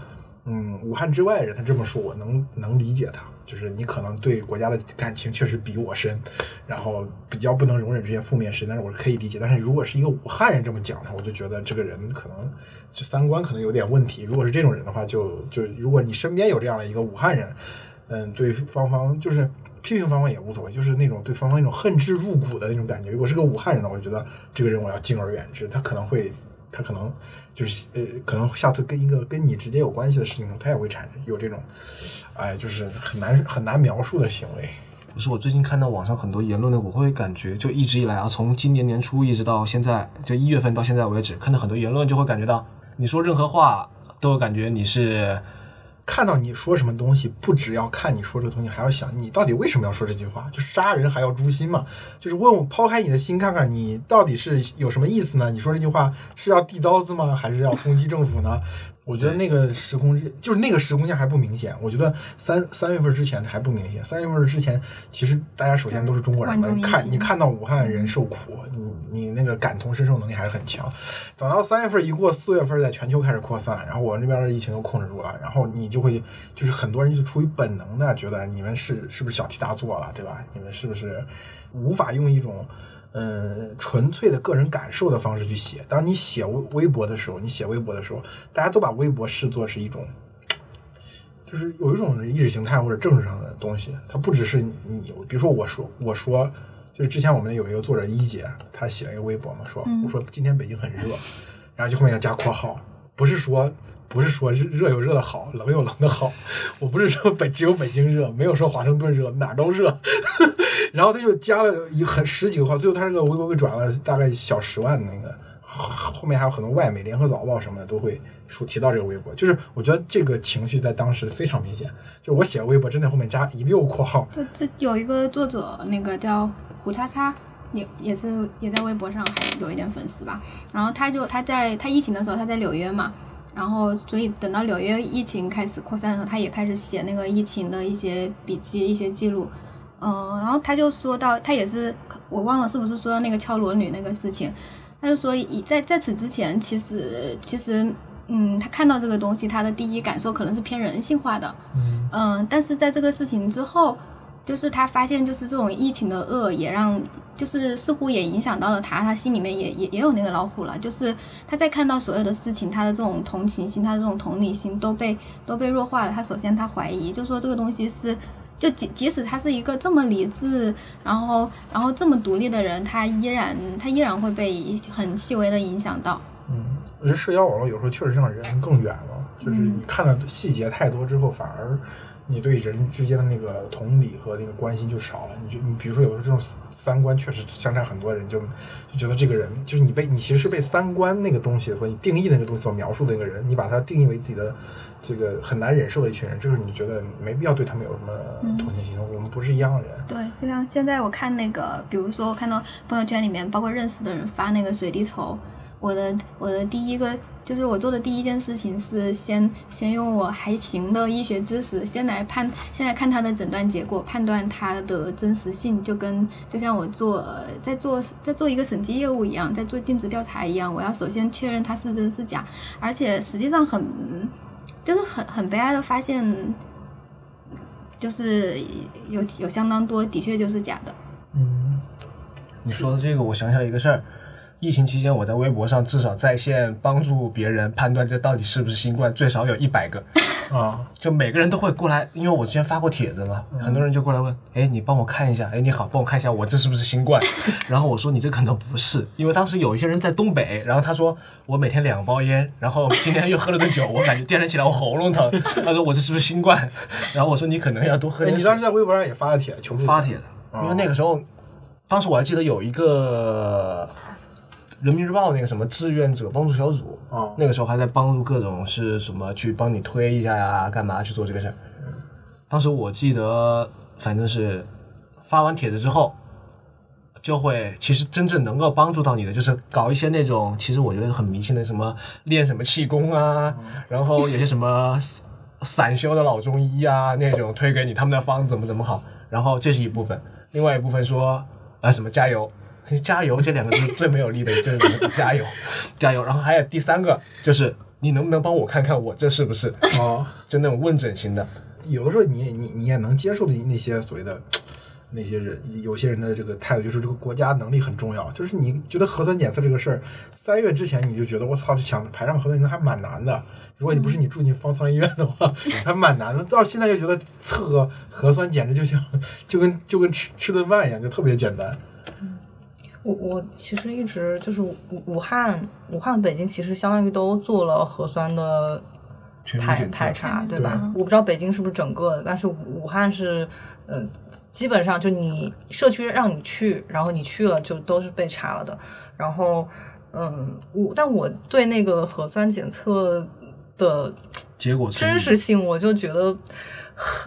[SPEAKER 1] 嗯武汉之外人，他这么说，我能能理解他，就是你可能对国家的感情确实比我深，然后比较不能容忍这些负面事，但是我是可以理解。但是如果是一个武汉人这么讲的话，我就觉得这个人可能就三观可能有点问题。如果是这种人的话，就就如果你身边有这样的一个武汉人，嗯，对芳芳就是批评芳芳也无所谓，就是那种对芳芳那种恨之入骨的那种感觉。如果是个武汉人呢，我就觉得这个人我要敬而远之，他可能会，他可能就是呃，可能下次跟一个跟你直接有关系的事情中，他也会产生有这种，哎，就是很难很难描述的行为。
[SPEAKER 4] 不是我最近看到网上很多言论呢，我会感觉就一直以来啊，从今年年初一直到现在，就一月份到现在为止，看到很多言论就会感觉到，你说任何话都感觉你是
[SPEAKER 1] 看到你说什么东西，不只要看你说这个东西，还要想你到底为什么要说这句话。就杀人还要诛心嘛，就是问我抛开你的心，看看你到底是有什么意思呢？你说这句话是要递刀子吗？还是要攻击政府呢？我觉得那个时空之，就是那个时空线还不明显。我觉得三三月份之前还不明显。三月份之前，其实大家首先都是中国人嘛，看你看到武汉人受苦，你你那个感同身受能力还是很强。等到三月份一过，四月份在全球开始扩散，然后我们这边的疫情又控制住了，然后你就会就是很多人就出于本能的觉得你们是是不是小题大做了，对吧？你们是不是无法用一种嗯纯粹的个人感受的方式去写？当你写微微博的时候，你写微博的时候，大家都把微博视作是一种。就是有一种意识形态或者政治上的东西，它不只是你，比如说我说我说，就是之前我们有一个作者一姐，她写了一个微博嘛，说
[SPEAKER 3] 嗯
[SPEAKER 1] 我说今天北京很热，然后就后面要加括号，不是说不是说热热有热的好，冷有冷的好，我不是说北只有北京热，没有说华盛顿热，哪儿都热。然后他就加了一很十几个号，最后他这个微博被转了大概小十万的那个，后面还有很多外媒、联合早报什么的都会说提到这个微博，就是我觉得这个情绪在当时非常明显，就我写微博真的后面加一溜括号，
[SPEAKER 3] 就这有一个作者，那个叫胡叉叉，也也是也在微博上还有一点粉丝吧。然后他就他在他疫情的时候他在纽约嘛，然后所以等到纽约疫情开始扩散的时候，他也开始写那个疫情的一些笔记、一些记录。嗯，然后他就说到，他也是我忘了是不是说到那个敲锣女那个事情，他就说以在在此之前，其实其实嗯，他看到这个东西，他的第一感受可能是偏人性化的，
[SPEAKER 1] 嗯
[SPEAKER 3] 嗯，但是在这个事情之后，就是他发现，就是这种疫情的恶，也让就是似乎也影响到了他，他心里面也也也有那个老虎了。就是他在看到所有的事情，他的这种同情心，他的这种同理心都被都被弱化了。他首先他怀疑，就说这个东西是。就即即使他是一个这么理智，然后然后这么独立的人，他依然他依然会被很细微的影响到。
[SPEAKER 1] 嗯，我觉得社交网络有时候确实让人更远了，就是你看的细节太多之后，反而你对人之间的那个同理和那个关心就少了。你就你比如说有的这种三观确实相差很多人就就觉得这个人就是你被你其实是被三观那个东西所你定义的那个东西所描述的那个人，你把它定义为自己的这个很难忍受的一群人，就是你觉得没必要对他们有什么同情心，我们不是一样的人。
[SPEAKER 3] 对，就像现在我看那个，比如说我看到朋友圈里面，包括认识的人发那个水滴筹，我的我的第一个就是我做的第一件事情是先先用我还行的医学知识，先来判，先来看他的诊断结果，判断他的真实性，就跟就像我做呃在做 [laughs] 在做一个审计业务一样，在做尽职调查一样，我要首先确认它是真是假，而且实际上很就是很很悲哀的发现。就是有有相当多的确就是假的，
[SPEAKER 1] 嗯，
[SPEAKER 4] 你说的这个，我想起来一个事儿。疫情期间，我在微博上至少在线帮助别人判断这到底是不是新冠，最少有一百个。[laughs]
[SPEAKER 1] 啊，
[SPEAKER 4] 就每个人都会过来，因为我之前发过帖子嘛，很多人就过来问，哎，你帮我看一下，哎，你好，帮我看一下我这是不是新冠？[laughs] 然后我说你这可能不是，因为当时有一些人在东北，然后他说我每天两包烟，然后今天又喝了顿酒，我感觉第二天起来我喉咙疼，[laughs] 他说我这是不是新冠？然后我说你可能要多喝
[SPEAKER 1] 哎，
[SPEAKER 4] 点。
[SPEAKER 1] 你当时在微博上也发了帖求助
[SPEAKER 4] 发帖的，
[SPEAKER 1] 哦
[SPEAKER 4] 因为那个时候，当时我还记得有一个人民日报那个什么志愿者帮助小组，
[SPEAKER 1] 哦
[SPEAKER 4] 那个时候还在帮助各种是什么去帮你推一下呀，干嘛去做这个事儿。当时我记得，反正是发完帖子之后，就会其实真正能够帮助到你的，就是搞一些那种其实我觉得很迷信的什么练什么气功啊，然后有些什么散修的老中医啊那种推给你他们的方子怎么怎么好，然后这是一部分，另外一部分说啊什么加油。加油这两个字最没有力的就是加油，加油。然后还有第三个就是你能不能帮我看看我这是不是？
[SPEAKER 1] 哦，
[SPEAKER 4] 就那种问诊型的。
[SPEAKER 1] 有的时候你也你你也能接受的那些所谓的那些人，有些人的这个态度就是这个国家能力很重要，就是你觉得核酸检测这个事儿，三月之前你就觉得我操，就想排上核酸检测还蛮难的。如果你不是你住进方舱医院的话，[laughs] 还蛮难的。到现在就觉得测个核酸简直就像就跟就跟吃吃顿饭一样，就特别简单。
[SPEAKER 2] 我我其实一直就是武武汉、武汉、北京，其实相当于都做了核酸的排排查，对
[SPEAKER 3] 对
[SPEAKER 2] 吧？我不知道北京是不是整个的，但是武汉是，呃，基本上就你社区让你去，然后你去了就都是被查了的。然后，嗯，我但我对那个核酸检测的
[SPEAKER 4] 结果
[SPEAKER 2] 真实性，我就觉得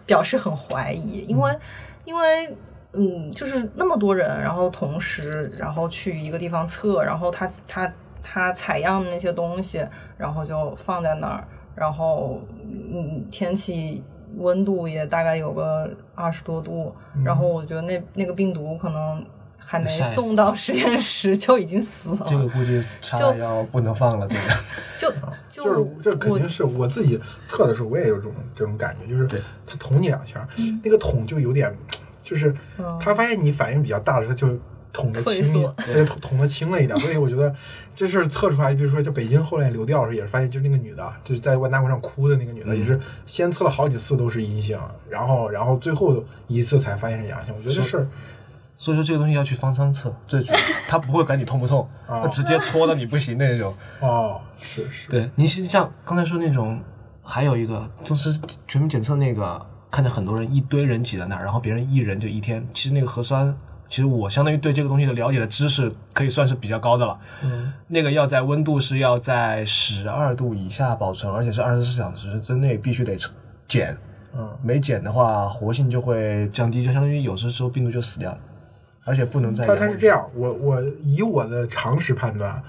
[SPEAKER 2] 表示很怀疑，因为、因为嗯，就是那么多人，然后同时然后去一个地方测，然后他他他采样的那些东西，然后就放在那儿，然后嗯，天气温度也大概有个二十多度，然后我觉得那那个病毒可能还没送到实验室就已经死了，[laughs]
[SPEAKER 4] 这个估计查
[SPEAKER 2] 就
[SPEAKER 4] 要不能放了，这个 [laughs]
[SPEAKER 2] 就 [laughs] 就
[SPEAKER 1] 就是这肯定是我自己测的时候，我也有这种这种感觉，就是
[SPEAKER 4] 对。
[SPEAKER 1] 他捅你两下，那个捅就有点，就是
[SPEAKER 2] 嗯
[SPEAKER 1] 他发现你反应比较大的时候，他就捅的轻一
[SPEAKER 2] 缩
[SPEAKER 1] 点，对，捅捅的轻了一点。所以我觉得这事儿测出来，比如说就北京后来流调的时候，也是发现就是那个女的，就是在万达广场哭的那个女的，
[SPEAKER 4] 嗯
[SPEAKER 1] 也是先测了好几次都是阴性，然后然后最后一次才发现是阳性。我觉得这事儿
[SPEAKER 4] 所以说这个东西要去方舱测，最主要，[laughs] 他不会管你痛不痛，
[SPEAKER 1] 哦
[SPEAKER 4] 他直接戳到你不行那种。
[SPEAKER 1] 哦，是是，
[SPEAKER 4] 对你像刚才说那种，还有一个就是全民检测那个，看着很多人一堆人挤在那儿，然后别人一人就一天。其实那个核酸，其实我相当于对这个东西的了解的知识可以算是比较高的了。
[SPEAKER 1] 嗯，
[SPEAKER 4] 那个要在温度是要在十二度以下保存，而且是二十四小时之内必须得减，
[SPEAKER 1] 嗯，
[SPEAKER 4] 没减的话活性就会降低，就相当于有些时候病毒就死掉了，而且不能再它
[SPEAKER 1] 它是这样，我我以我的常识判断，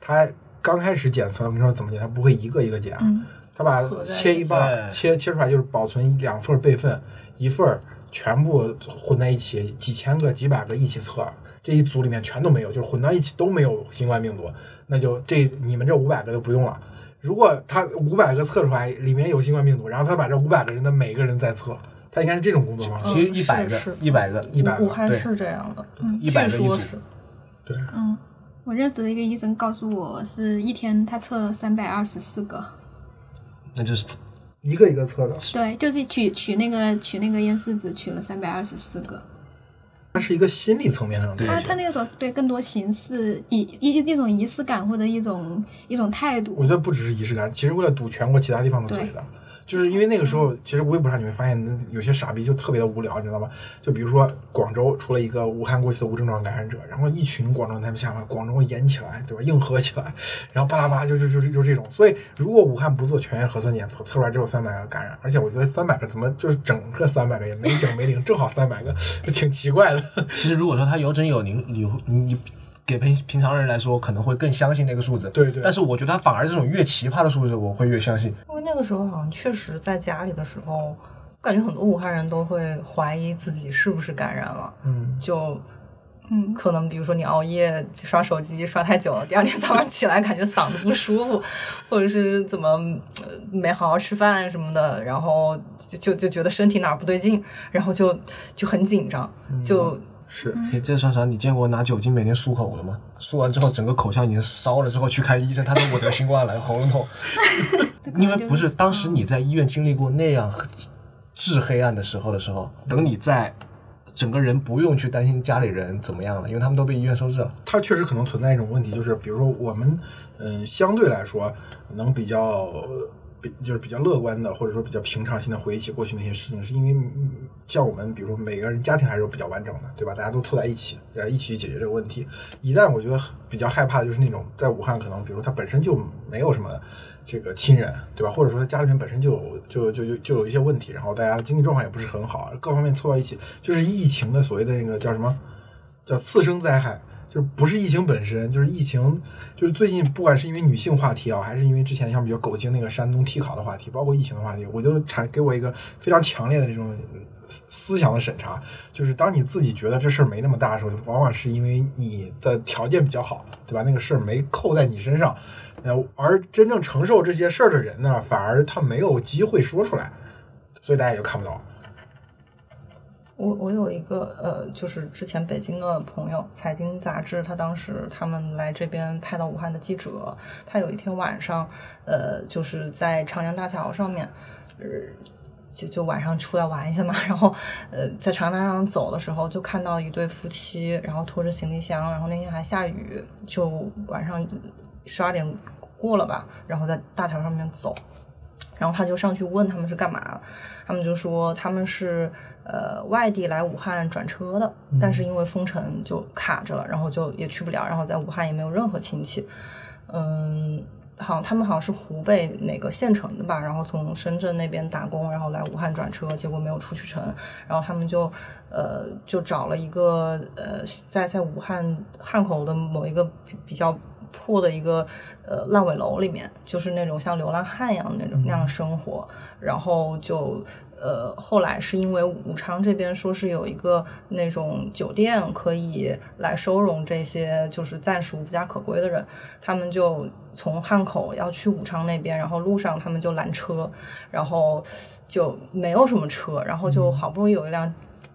[SPEAKER 1] 它刚开始检测，我跟你说怎么检，它不会一个一个检，
[SPEAKER 3] 嗯
[SPEAKER 1] 他把切一半切切出来就是保存两份备份，一份儿全部混在一起，几千个、几百个一起测，这一组里面全都没有，就是混到一起都没有新冠病毒，那就这你们这五百个都不用了。如果他五百个测出来里面有新冠病毒，然后他把这五百个人的每个人再测，他应该是这种工作方式。
[SPEAKER 4] 其实
[SPEAKER 2] 嗯
[SPEAKER 4] 一百个一百个
[SPEAKER 1] 一百个
[SPEAKER 4] 对
[SPEAKER 2] 武汉是这样的，
[SPEAKER 4] 一百个一组，
[SPEAKER 2] 据说是。
[SPEAKER 1] 对，
[SPEAKER 3] 嗯，我认识的一个医生告诉我，是一天他测了三百二十四个，
[SPEAKER 4] 那就是
[SPEAKER 1] 一个一个测的，
[SPEAKER 3] 对，就是取取那个取那个烟试纸取了三百二十四个。
[SPEAKER 1] 它是一个心理层面上的
[SPEAKER 4] 对
[SPEAKER 1] 东西。
[SPEAKER 3] 他他那种对更多形式一一一种仪式感或者一种一种态度我
[SPEAKER 1] 觉，得不只是仪式感，其实为了堵全国其他地方的嘴的，就是因为那个时候，其实微博上你会发现有些傻逼就特别的无聊，你知道吗？就比如说广州出了一个武汉过去的无症状感染者，然后一群广州人他们想法广州演起来，对吧？硬核起来，然后巴拉巴拉就就就就这种。所以如果武汉不做全员核酸检测，测出来只有三百个感染，而且我觉得三百个怎么就是整个三百个也没整没零，正好三百个，就 [laughs] 挺奇怪的。
[SPEAKER 4] 其实如果说他有整有零，你你你给平平常人来说可能会更相信那个数字。
[SPEAKER 1] 对对
[SPEAKER 4] 但是我觉得它反而这种越奇葩的数字，我会越相信。
[SPEAKER 2] 因为那个时候好像确实在家里的时候，我感觉很多武汉人都会怀疑自己是不是感染了，
[SPEAKER 1] 嗯，
[SPEAKER 2] 就
[SPEAKER 3] 嗯，
[SPEAKER 2] 可能比如说你熬夜刷手机刷太久了，第二天早上起来感觉嗓子不舒服，或者是怎么呃没好好吃饭什么的，然后就就就觉得身体哪儿不对劲，然后就就很紧张，就
[SPEAKER 1] 是。
[SPEAKER 4] 你这算啥？你见过拿酒精每天漱口的吗？漱完之后，整个口腔已经烧了，之后去看医生，他说我得新冠了，喉咙痛。[laughs] 因为不是当时你在医院经历过那样至黑暗的时候的时候，等你在整个人不用去担心家里人怎么样了，因为他们都被医院收治了。
[SPEAKER 1] 它确实可能存在一种问题，就是比如说我们，嗯，相对来说能比较，比就是比较乐观的，或者说比较平常心的回忆起过去那些事情，是因为像我们，比如说每个人家庭还是比较完整的，对吧？大家都凑在一起，然后一起去解决这个问题。一旦我觉得比较害怕的就是那种在武汉，可能比如他本身就没有什么这个亲人，对吧？或者说他家里面本身就有就就就就有一些问题，然后大家经济状况也不是很好，各方面凑到一起，就是疫情的所谓的那个叫什么？叫次生灾害，就不是疫情本身，就是疫情，就是最近不管是因为女性话题啊，还是因为之前像比较狗精那个山东替考的话题，包括疫情的话题，我就产给我一个非常强烈的这种思想的审查，就是当你自己觉得这事儿没那么大的时候，往往是因为你的条件比较好，对吧？那个事儿没扣在你身上，呃，而真正承受这些事儿的人呢，反而他没有机会说出来。所以大家也就看不到。
[SPEAKER 2] 我我有一个呃，就是之前北京的朋友，财经杂志，他当时他们来这边派到武汉的记者，他有一天晚上，呃，就是在长江大桥上面，呃，就就晚上出来玩一下嘛，[laughs] 然后呃，在长江大桥上走的时候，就看到一对夫妻，然后拖着行李箱，然后那天还下雨，就晚上十二点过了吧，然后在大桥上面走。然后他就上去问他们是干嘛，他们就说他们是呃外地来武汉转车的，但是因为封城就卡着了，然后就也去不了，然后在武汉也没有任何亲戚，嗯，好像他们好像是湖北哪个县城的吧，然后从深圳那边打工，然后来武汉转车，结果没有出去成，然后他们就呃就找了一个呃在在武汉汉口的某一个比比较。破的一个呃烂尾楼里面，就是那种像流浪汉一样那种那样生活，然后就呃后来是因为武昌这边说是有一个那种酒店可以来收容这些就是暂时无家可归的人，他们就从汉口要去武昌那边，然后路上他们就拦车，然后就没有什么车，然后就好不容易有一辆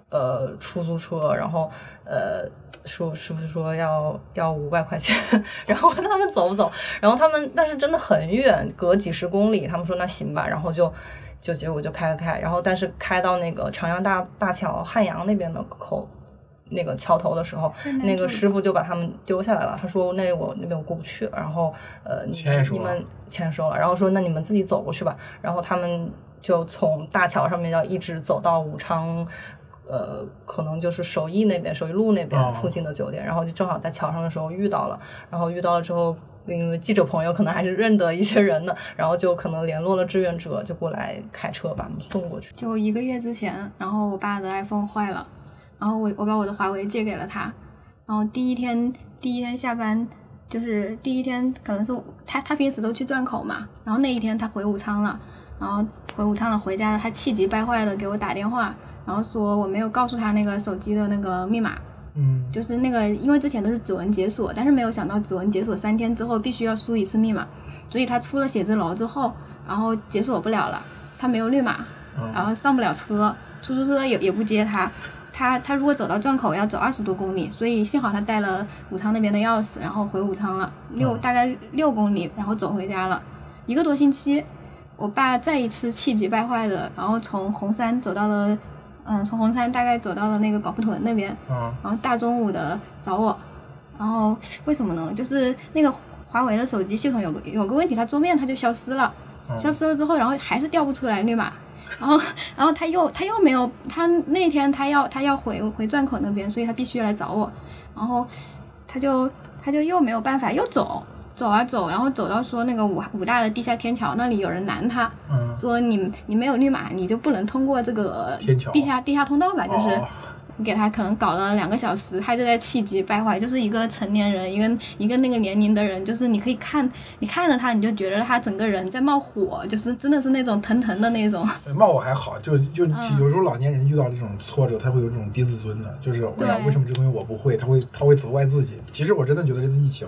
[SPEAKER 2] 呃出租车，然后呃。说师傅说要要五百块钱？[laughs] 然后问他们走不走？然后他们但是真的很远，隔几十公里。他们说那行吧，然后就就结果就开开开。然后但是开到那个长江大大桥汉阳那边的口那个桥头的时候，那个师傅就把他们丢下来了。他说那我那边我过不去了。然后呃你你们签收了。然后说那你们自己走过去吧。然后他们就从大桥上面要一直走到武昌。呃，可能就是首义那边，首义路那边附近的酒店，然后就正好在桥上的时候遇到了，然后遇到了之后，因为记者朋友可能还是认得一些人的，[laughs] 然后就可能联络了志愿者，就过来开车把他们送过去。
[SPEAKER 3] 就一个月之前，然后我爸的 iPhone 坏了，然后我我把我的华为借给了他，然后第一天第一天下班，就是第一天可能是他他平时都去转口嘛，然后那一天他回武昌了，然后回武昌了回家了，他气急败坏的给我打电话。然后说我没有告诉他那个手机的那个密码，
[SPEAKER 1] 嗯，
[SPEAKER 3] 就是那个，因为之前都是指纹解锁，但是没有想到指纹解锁三天之后必须要输一次密码，所以他出了写字楼之后，然后解锁不了了，他没有绿码，然后上不了车，出租车也也不接他，他他如果走到转口要走二十多公里，所以幸好他带了武昌那边的钥匙，然后回武昌了，六大概六公里，然后走回家了，一个多星期，我爸再一次气急败坏的，然后从红山走到了。嗯，从红山大概走到了那个广富屯那边，嗯然后大中午的找我，然后为什么呢？就是那个华为的手机系统有个有个问题，它桌面它就消失了，消失了之后，然后还是调不出来密码，然后然后他又他又没有，他那天他要他要回回转口那边，所以他必须来找我，然后他就他就又没有办法又走。走啊走，然后走到说那个武武大的地下天桥那里有人拦他，说你你没有绿码，你就不能通过这个地下地下通道吧，就是。给他可能搞了两个小时，他就在气急败坏，就是一个成年人，一个一个那个年龄的人，就是你可以看，你看着他，你就觉得他整个人在冒火，就是真的是那种腾腾的那种。
[SPEAKER 1] 冒火还好，就就有时候老年人遇到这种挫折，他会有这种低自尊的，就是哎呀，为什么这东西我不会？他会他会责怪自己。其实我真的觉得这次疫情，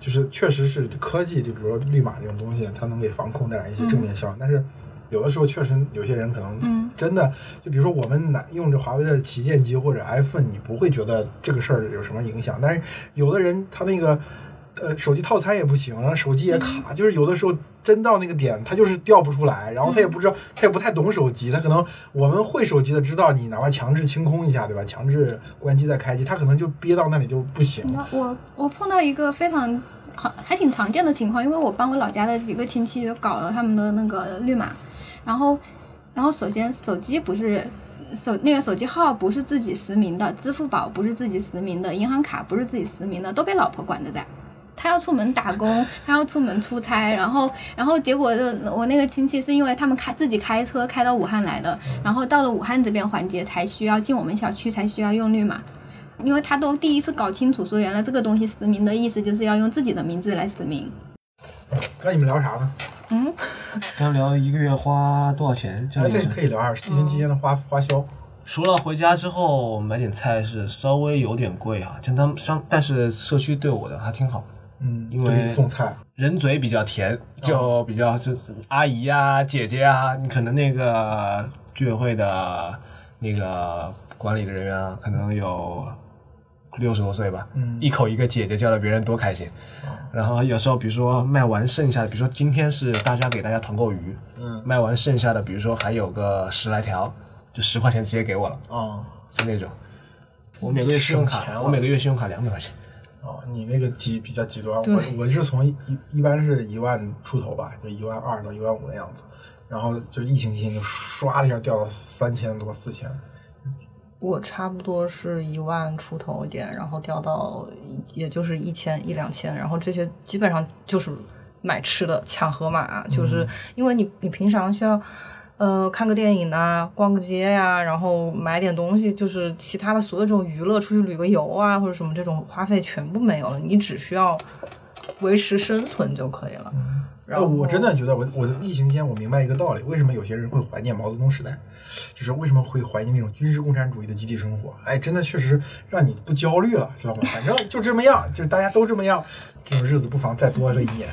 [SPEAKER 1] 就是确实是科技，就比如说绿码这种东西，它能给防控带来一些正面效应，但是。有的时候确实有些人可能真的，就比如说我们拿用着华为的旗舰机或者 iPhone，你不会觉得这个事儿有什么影响。但是有的人他那个呃手机套餐也不行，然后手机也卡，就是有的时候真到那个点，他就是调不出来，然后他也不知道，他也不太懂手机，他可能我们会手机的知道，你哪怕强制清空一下，对吧？强制关机再开机，他可能就憋到那里就不行。
[SPEAKER 3] 我我碰到一个非常好还挺常见的情况，因为我帮我老家的几个亲戚搞了他们的那个绿码。然后，然后首先手机不是手那个手机号不是自己实名的，支付宝不是自己实名的，银行卡不是自己实名的，都被老婆管着在。他要出门打工，他要出门出差，然后然后结果就我那个亲戚是因为他们开自己开车开到武汉来的，然后到了武汉这边环节才需要进我们小区才需要用绿码，因为他都第一次搞清楚说原来这个东西实名的意思就是要用自己的名字来实名。
[SPEAKER 1] 那你们聊啥呢？
[SPEAKER 3] 嗯，
[SPEAKER 4] 刚聊一个月花多少钱？这
[SPEAKER 1] 这可以聊下疫情期间的花花销。
[SPEAKER 4] 除了回家之后买点菜是稍微有点贵啊，像他们商，但是社区对我的还挺好。
[SPEAKER 1] 嗯，
[SPEAKER 4] 因为
[SPEAKER 1] 送菜，
[SPEAKER 4] 人嘴比较甜，就比较就是阿姨啊、姐姐啊，你可能那个居委会的那个管理的人员啊，可能有六十多岁吧，
[SPEAKER 1] 嗯。
[SPEAKER 4] 一口一个姐姐叫的别人多开心。然后有时候比如说卖完剩下的，比如说今天是大家给大家团购鱼，
[SPEAKER 1] 嗯。
[SPEAKER 4] 卖完剩下的，比如说还有个十来条，就十块钱直接给我了，
[SPEAKER 1] 哦。
[SPEAKER 4] 就那种。我每个月信用卡，我每个月信用卡两百块钱。
[SPEAKER 1] 哦，你那个极比较极端，我我是从一一般是一万出头吧，就一万二到一万五的样子，然后就疫情期间就唰的一下掉到三千多四千，
[SPEAKER 2] 我差不多是一万出头一点，然后掉到也就是一千一两千，然后这些基本上就是买吃的抢盒马，就是因为你你平常需要。呃，看个电影啊，逛个街呀、然后买点东西，就是其他的所有这种娱乐，出去旅个游啊，或者什么这种花费全部没有了，你只需要维持生存就可以了。然后
[SPEAKER 1] 呃我真的觉得我我的疫情期间我明白一个道理，为什么有些人会怀念毛泽东时代，就是为什么会怀念那种军事共产主义的集体生活？哎，真的确实让你不焦虑了，知道吗？反正就这么样，就是大家都这么样，这种日子不妨再多个一年。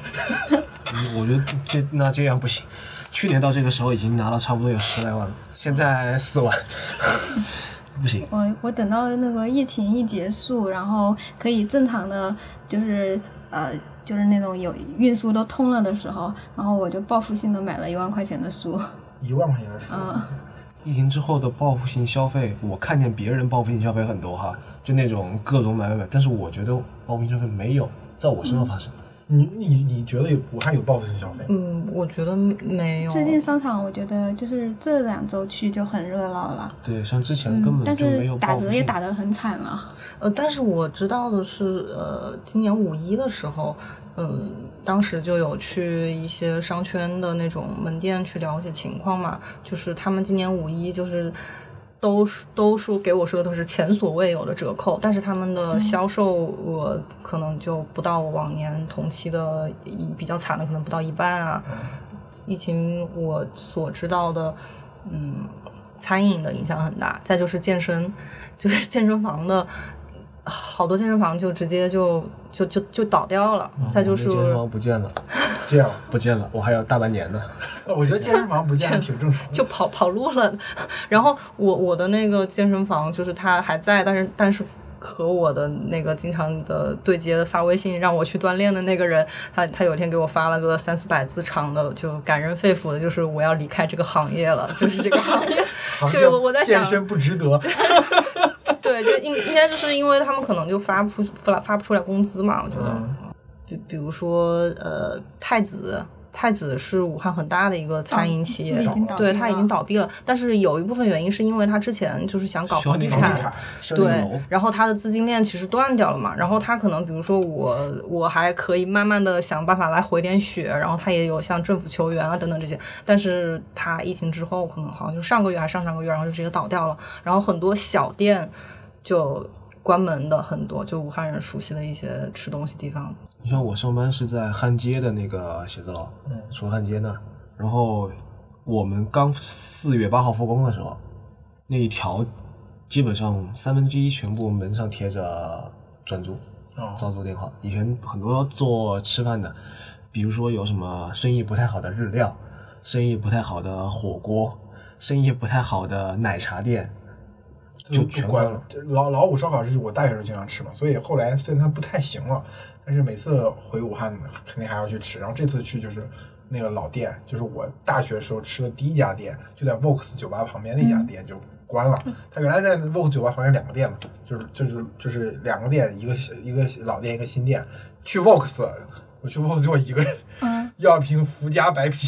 [SPEAKER 1] [laughs]
[SPEAKER 4] 嗯，我觉得这那这样不行。去年到这个时候已经拿了差不多有十来万了，现在四万，[laughs] 不行。
[SPEAKER 3] 我我等到那个疫情一结束，然后可以正常的，就是呃，就是那种有运输都通了的时候，然后我就报复性的买了一万块钱的书。
[SPEAKER 1] 一万块钱的书，
[SPEAKER 3] 嗯，
[SPEAKER 4] 疫情之后的报复性消费，我看见别人报复性消费很多哈，就那种各种买买买，但是我觉得报复性消费没有在我身上发生。
[SPEAKER 1] 你你你觉得有武汉有报复性消费？
[SPEAKER 2] 嗯，我觉得没有。
[SPEAKER 3] 最近商场我觉得就是这两周去就很热闹了，
[SPEAKER 4] 对，像之前根本就没有
[SPEAKER 3] 是打折也。打得很惨了。
[SPEAKER 2] 呃，但是我知道的是，呃，今年五一的时候，嗯、当时就有去一些商圈的那种门店去了解情况嘛，就是他们今年五一就是。都是都说给我说的都是前所未有的折扣，但是他们的销售额可能就不到往年同期的一比较惨的，可能不到一半啊。疫情我所知道的，嗯，餐饮的影响很大，再就是健身，就是健身房的，好多健身房就直接就就就就倒掉了，再就是
[SPEAKER 4] 健身房不见了，[laughs]
[SPEAKER 1] 这样，
[SPEAKER 4] 不见了，我还有大半年呢。
[SPEAKER 1] 呃 [laughs] 我觉得健身房不见了挺正常。
[SPEAKER 2] 就跑跑路了。[laughs] 然后我我的那个健身房就是它还在，但是但是和我的那个经常的对接的发微信让我去锻炼的那个人，他他有一天给我发了个三四百字长的，就感人肺腑的，就是我要离开这个行业了，就是这个行业。
[SPEAKER 1] 好
[SPEAKER 2] 就是我我在想
[SPEAKER 1] 健身不值得。[laughs]
[SPEAKER 2] 对，就应应该就是因为他们可能就发不出发发不出来工资嘛，我觉得。
[SPEAKER 1] 嗯
[SPEAKER 2] 比比如说呃太子。太子是武汉很大的一个餐饮企业，
[SPEAKER 3] 是不是已经倒闭
[SPEAKER 2] 对，它已经倒闭了。但是有一部分原因是因为它之前就是想搞房地产，对然后它的资金链其实断掉了嘛，然后它可能比如说我我还可以慢慢的想办法来回点血，然后它也有向政府求援啊等等这些，但是它疫情之后可能好像就上个月还上上个月，然后就直接倒掉了，然后很多小店就关门的很多，就武汉人熟悉的一些吃东西地方，
[SPEAKER 4] 你像我上班是在汉街的那个写字楼，
[SPEAKER 1] 嗯
[SPEAKER 4] 崇汉街那儿。然后我们刚四月八号复工的时候，那一条基本上三分之一全部门上贴着转租、
[SPEAKER 1] 哦
[SPEAKER 4] 招租电话。以前很多做吃饭的，比如说有什么生意不太好的日料，生意不太好的火锅，生意不太好的奶茶店，就全关了。。
[SPEAKER 1] 老老五烧烤是我大学时候经常吃嘛，所以后来虽然它不太行了，但是每次回武汉肯定还要去吃。然后这次去就是那个老店，就是我大学时候吃的第一家店，就在 Vox 酒吧旁边那家店就关了。它原来在 Vox 酒吧旁边两个店嘛，就是就是就是两个店，一个一个老店一个新店。去 Vox，我去 Vox 就我一个人，
[SPEAKER 3] 嗯，
[SPEAKER 1] 要一瓶福佳白啤，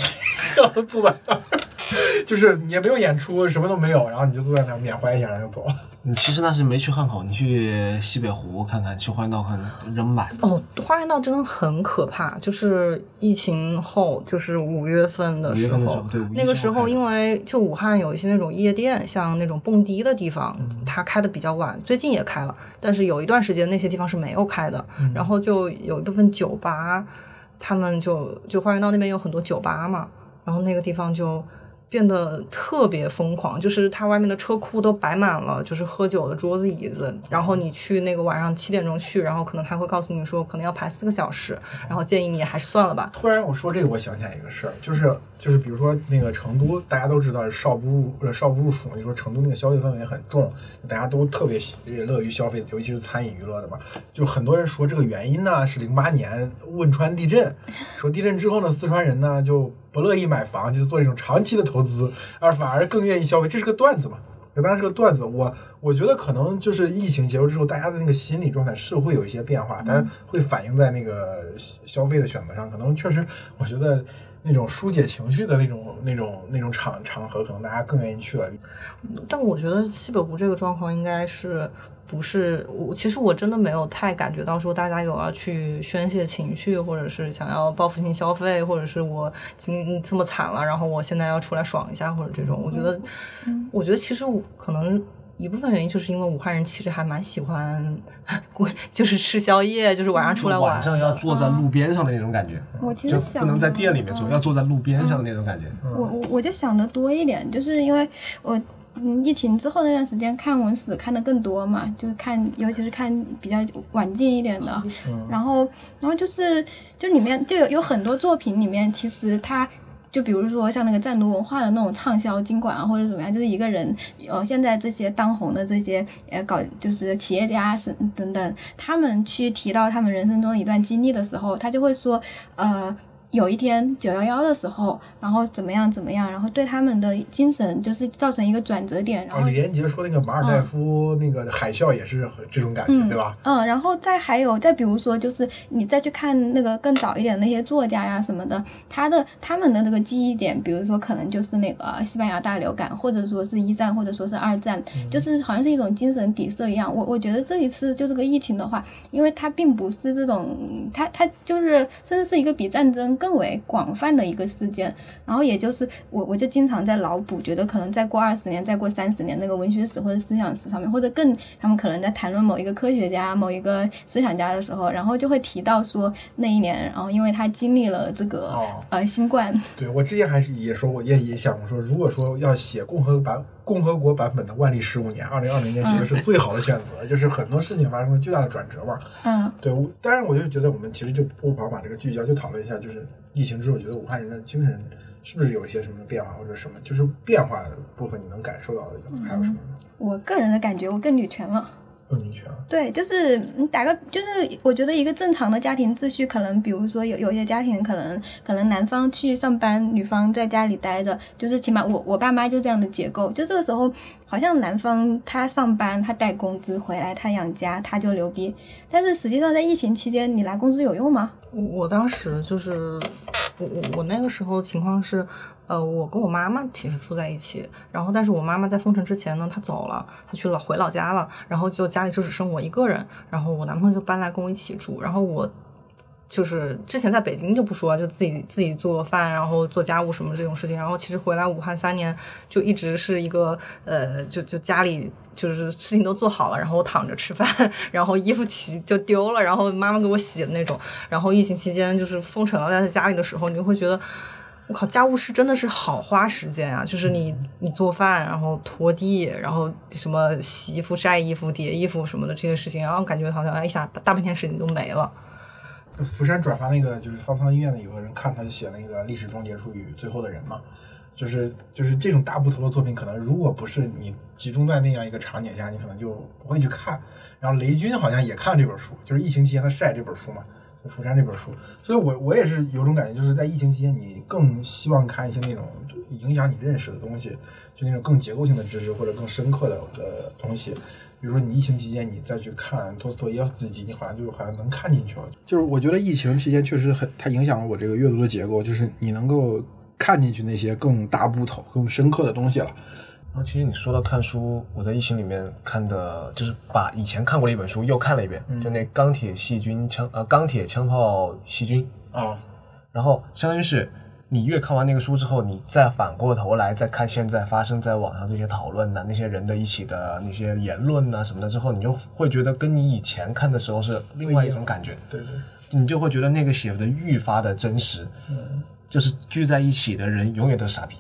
[SPEAKER 1] 然后坐在那儿，[laughs] 就是你也没有演出，什么都没有，然后你就坐在那儿缅怀一下，然后就走了。
[SPEAKER 4] 你其实那是没去汉口，你去西北湖看看，去花园道看看，人满。
[SPEAKER 2] 哦，花园道真的很可怕，就是疫情后，就是五月份的时候，
[SPEAKER 4] 时候对
[SPEAKER 2] 那个时候因为就武汉有一些那种夜店，像那种蹦迪的地方，它开的比较晚，最近也开了，但是有一段时间那些地方是没有开的，然后就有一部分酒吧，他们就就花园道那边有很多酒吧嘛，然后那个地方就。变得特别疯狂，就是它外面的车库都摆满了，就是喝酒的桌子椅子。然后你去那个晚上七点钟去，然后可能他会告诉你说，可能要排四个小时，然后建议你还是算了吧。
[SPEAKER 1] 突然我说这个，我想起来一个事儿，就是就是比如说那个成都，大家都知道少不入呃少不入蜀，你说成都那个消费氛围很重，大家都特别喜乐于消费，尤其是餐饮娱乐的嘛。就很多人说这个原因呢是零八年汶川地震，说地震之后呢，四川人呢就不乐意买房，就是做一种长期的投资，而反而更愿意消费，这是个段子嘛。这当然是个段子，我我觉得可能就是疫情结束之后，大家的那个心理状态是会有一些变化，但会反映在那个消消费的选择上。可能确实，我觉得那种疏解情绪的那种、那种、那种场场合，可能大家更愿意去了。
[SPEAKER 2] 但我觉得西北湖这个状况应该是不是我？其实我真的没有太感觉到说大家有要去宣泄情绪，或者是想要报复性消费，或者是我今这么惨了，然后我现在要出来爽一下，或者这种。我觉得，我觉得其实我可能。一部分原因就是因为武汉人其实还蛮喜欢，[laughs] 就是吃宵夜，就是晚上出来玩。
[SPEAKER 4] 晚上要坐在路边上的那种感觉，
[SPEAKER 3] 我其实想
[SPEAKER 4] 不能在店里面坐，要坐在路边上的那种感觉。
[SPEAKER 3] 我我我就想的多一点，就是因为我嗯疫情之后那段时间看文史看的更多嘛，就是看尤其是看比较晚近一点的，然后然后就是就里面就有有很多作品里面其实它。就比如说像那个战毒文化的那种畅销经管啊，或者怎么样，就是一个人，呃，现在这些当红的这些，呃，搞就是企业家是等等，他们去提到他们人生中一段经历的时候，他就会说，呃。有一天九幺幺的时候，然后怎么样怎么样，然后对他们的精神就是造成一个转折点。然后
[SPEAKER 1] 李连杰说那个马尔代夫那个海啸也是这种感觉，对吧？
[SPEAKER 3] 嗯，然后再还有再比如说，就是你再去看那个更早一点那些作家呀什么的，他的他们的那个记忆点，比如说可能就是那个西班牙大流感，或者说是一战，或者说是二战，就是好像是一种精神底色一样。我我觉得这一次就这个疫情的话，因为它并不是这种，它它就是甚至是一个比战争。更为广泛的一个事件，然后也就是我我就经常在脑补，觉得可能再过二十年，再过三十年，那个文学史或者思想史上面，或者更他们可能在谈论某一个科学家、某一个思想家的时候，然后就会提到说那一年，然后因为他经历了这个呃新冠。
[SPEAKER 1] 对我之前还是也说我，也也想过说，如果说要写共和版共和国版本的万历十五年，二零二零年绝对是最好的选择，就是很多事情发生了巨大的转折嘛。
[SPEAKER 3] 嗯，
[SPEAKER 1] 对，当然我就觉得我们其实就不妨把这个聚焦就讨论一下，就是。疫情之后，觉得武汉人的精神是不是有一些什么变化，或者什么就是变化的部分，你能感受到的还有什么？
[SPEAKER 3] 我个人的感觉，我更女权了。
[SPEAKER 1] 更女权了？
[SPEAKER 3] 对，就是你打个，就是我觉得一个正常的家庭秩序，可能比如说有有些家庭可能可能男方去上班，女方在家里待着，就是起码我我爸妈就这样的结构，就这个时候好像男方他上班，他带工资回来，他养家，他就牛逼。但是实际上在疫情期间，你拿工资有用吗？
[SPEAKER 2] 我当时就是，我我我那个时候情况是，呃，我跟我妈妈其实住在一起，然后但是我妈妈在封城之前呢，她走了，她去了回老家了，然后就家里就只剩我一个人，然后我男朋友就搬来跟我一起住，然后我。就是之前在北京就不说，就自己自己做饭，然后做家务什么这种事情。然后其实回来武汉三年，就一直是一个呃，就就家里就是事情都做好了，然后我躺着吃饭，[laughs] 然后衣服洗就丢了，然后妈妈给我洗的那种。然后疫情期间就是封城了，在家里的时候，你就会觉得，我靠，家务事真的是好花时间啊！就是你你做饭，然后拖地，然后什么洗衣服、晒衣服、叠衣服什么的这些事情，然后感觉好像一下大半天时间都没了。
[SPEAKER 1] 福山转发那个就是方舱医院的有个人看他写那个历史终结术语最后的人嘛，就是就是这种大部头的作品，可能如果不是你集中在那样一个场景下，你可能就不会去看。然后雷军好像也看这本书，就是疫情期间他晒这本书嘛，就福山这本书。所以我我也是有种感觉，就是在疫情期间，你更希望看一些那种影响你认识的东西，就那种更结构性的知识或者更深刻的的东西。比如说你疫情期间你再去看托斯托耶夫斯基，你好像就好像能看进去了。就是我觉得疫情期间确实很，它影响了我这个阅读的结构，就是你能够看进去那些更大部头、更深刻的东西了。
[SPEAKER 4] 然后其实你说到看书，我在疫情里面看的就是把以前看过的一本书又看了一遍，就那钢铁细菌枪呃钢铁枪炮细菌
[SPEAKER 1] 啊，
[SPEAKER 4] 然后相当于是。你越看完那个书之后，你再反过头来再看现在发生在网上这些讨论呐，那些人的一起的那些言论呐什么的之后，你就会觉得跟你以前看的时候是另外一种感觉。
[SPEAKER 1] 对对，
[SPEAKER 4] 你就会觉得那个写的愈发的真实。
[SPEAKER 1] 嗯，
[SPEAKER 4] 就是聚在一起的人永远都是傻逼，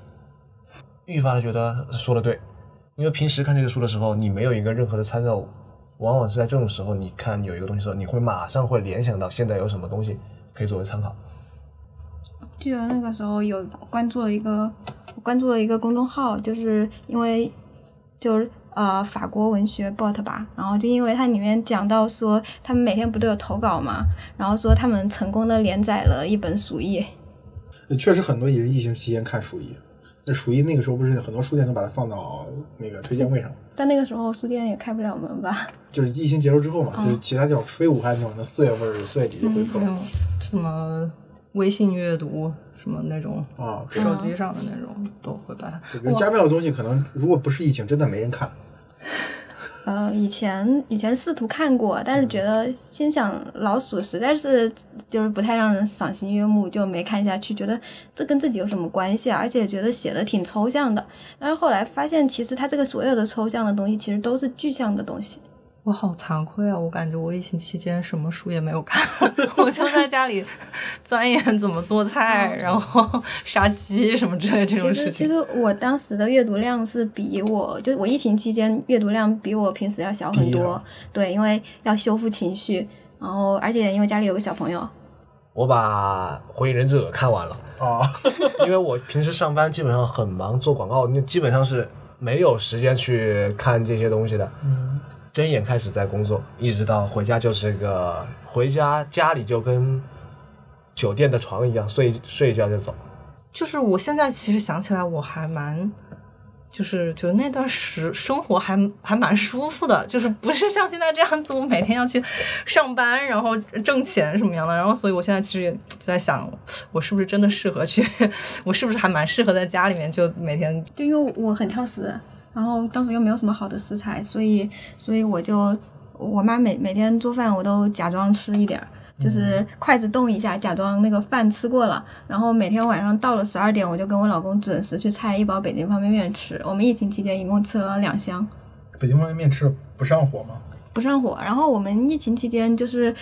[SPEAKER 4] 愈发的觉得说的对。因为平时看这个书的时候，你没有一个任何的参照物，往往是在这种时候，你看有一个东西的时候，你会马上会联想到现在有什么东西可以作为参考。
[SPEAKER 3] 记得那个时候有关注了一个，我关注了一个公众号，就是因为就是呃法国文学 bot 吧，然后就因为它里面讲到说他们每天不都有投稿嘛，然后说他们成功的连载了一本鼠疫，
[SPEAKER 1] 确实很多也是疫情期间看鼠疫。那鼠疫那个时候不是很多书店都把它放到那个推荐位上，
[SPEAKER 3] 但那个时候书店也开不了门吧？
[SPEAKER 1] 就是疫情结束之后嘛，就是其他地方非武汉地方，那四月份、四月底就恢复了。
[SPEAKER 2] 嗯，什么微信阅读什么那种
[SPEAKER 1] 啊，对
[SPEAKER 2] 手机上的那种都会把它。
[SPEAKER 1] 人家庙的东西可能如果不是疫情，真的没人看。[laughs]
[SPEAKER 3] 呃，以前以前试图看过，但是觉得心想老鼠实在是就是不太让人赏心悦目，就没看下去。觉得这跟自己有什么关系啊？而且觉得写的挺抽象的。但是后来发现，其实它这个所有的抽象的东西，其实都是具象的东西。
[SPEAKER 2] 我好惭愧啊！我感觉我疫情期间什么书也没有看，[laughs] 我就在家里钻研怎么做菜，然后杀鸡 [laughs] 什么之类这种事情。
[SPEAKER 3] 其实，其实我当时的阅读量是比我，就我疫情期间阅读量比我平时要小很多。对，因为要修复情绪，然后而且因为家里有个小朋友。
[SPEAKER 4] 我把《火影忍者》看完了
[SPEAKER 1] 啊，
[SPEAKER 4] 因为我平时上班基本上很忙，做广告，那基本上是没有时间去看这些东西的。
[SPEAKER 1] 嗯。
[SPEAKER 4] 睁眼开始在工作，一直到回家就是个回家家里就跟酒店的床一样，睡睡一觉就走。
[SPEAKER 2] 就是我现在其实想起来，我还蛮就是觉得那段时生活还还蛮舒服的，就是不是像现在这样子，我每天要去上班，然后挣钱什么样的。然后所以我现在其实也就在想，我是不是真的适合去？[laughs] 我是不是还蛮适合在家里面就每天？
[SPEAKER 3] 就因为我很挑食。然后当时又没有什么好的食材，所以所以我就我妈每每天做饭我都假装吃一点儿，就是筷子动一下，假装那个饭吃过了。然后每天晚上到了十二点，我就跟我老公准时去拆一包北京方便面吃。我们疫情期间一共吃了两箱。
[SPEAKER 1] 北京方便面吃不上火吗？
[SPEAKER 3] 不上火。然后我们疫情期间就是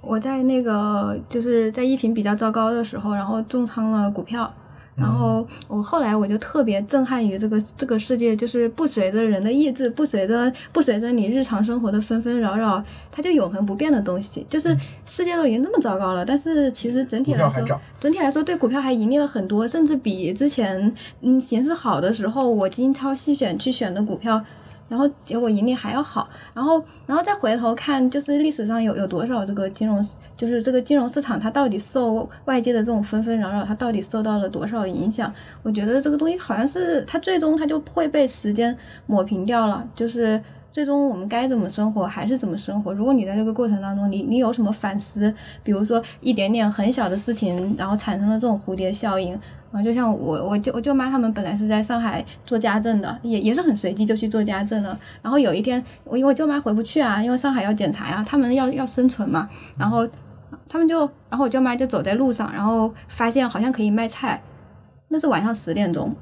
[SPEAKER 3] 我在那个就是在疫情比较糟糕的时候，然后重仓了股票。然后我后来我就特别震撼于这个这个世界，就是不随着人的意志，不随着不随着你日常生活的纷纷扰扰，它就永恒不变的东西。就是世界都已经那么糟糕了，但是其实整体来说，整体来说对股票还盈利了很多，甚至比之前嗯形势好的时候我精挑细选去选的股票。然后结果盈利还要好，然后然后再回头看，就是历史上有有多少这个金融，就是这个金融市场它到底受外界的这种纷纷扰扰，它到底受到了多少影响？我觉得这个东西好像是它最终它就会被时间抹平掉了，就是最终我们该怎么生活还是怎么生活。如果你在这个过程当中，你你有什么反思，比如说一点点很小的事情，然后产生了这种蝴蝶效应。啊，就像我我舅我舅妈他们本来是在上海做家政的，也也是很随机就去做家政了。然后有一天，我因为我舅妈回不去啊，因为上海要检查呀，他们要要生存嘛。然后他们就，然后我舅妈就走在路上，然后发现好像可以卖菜。那是晚上十点钟，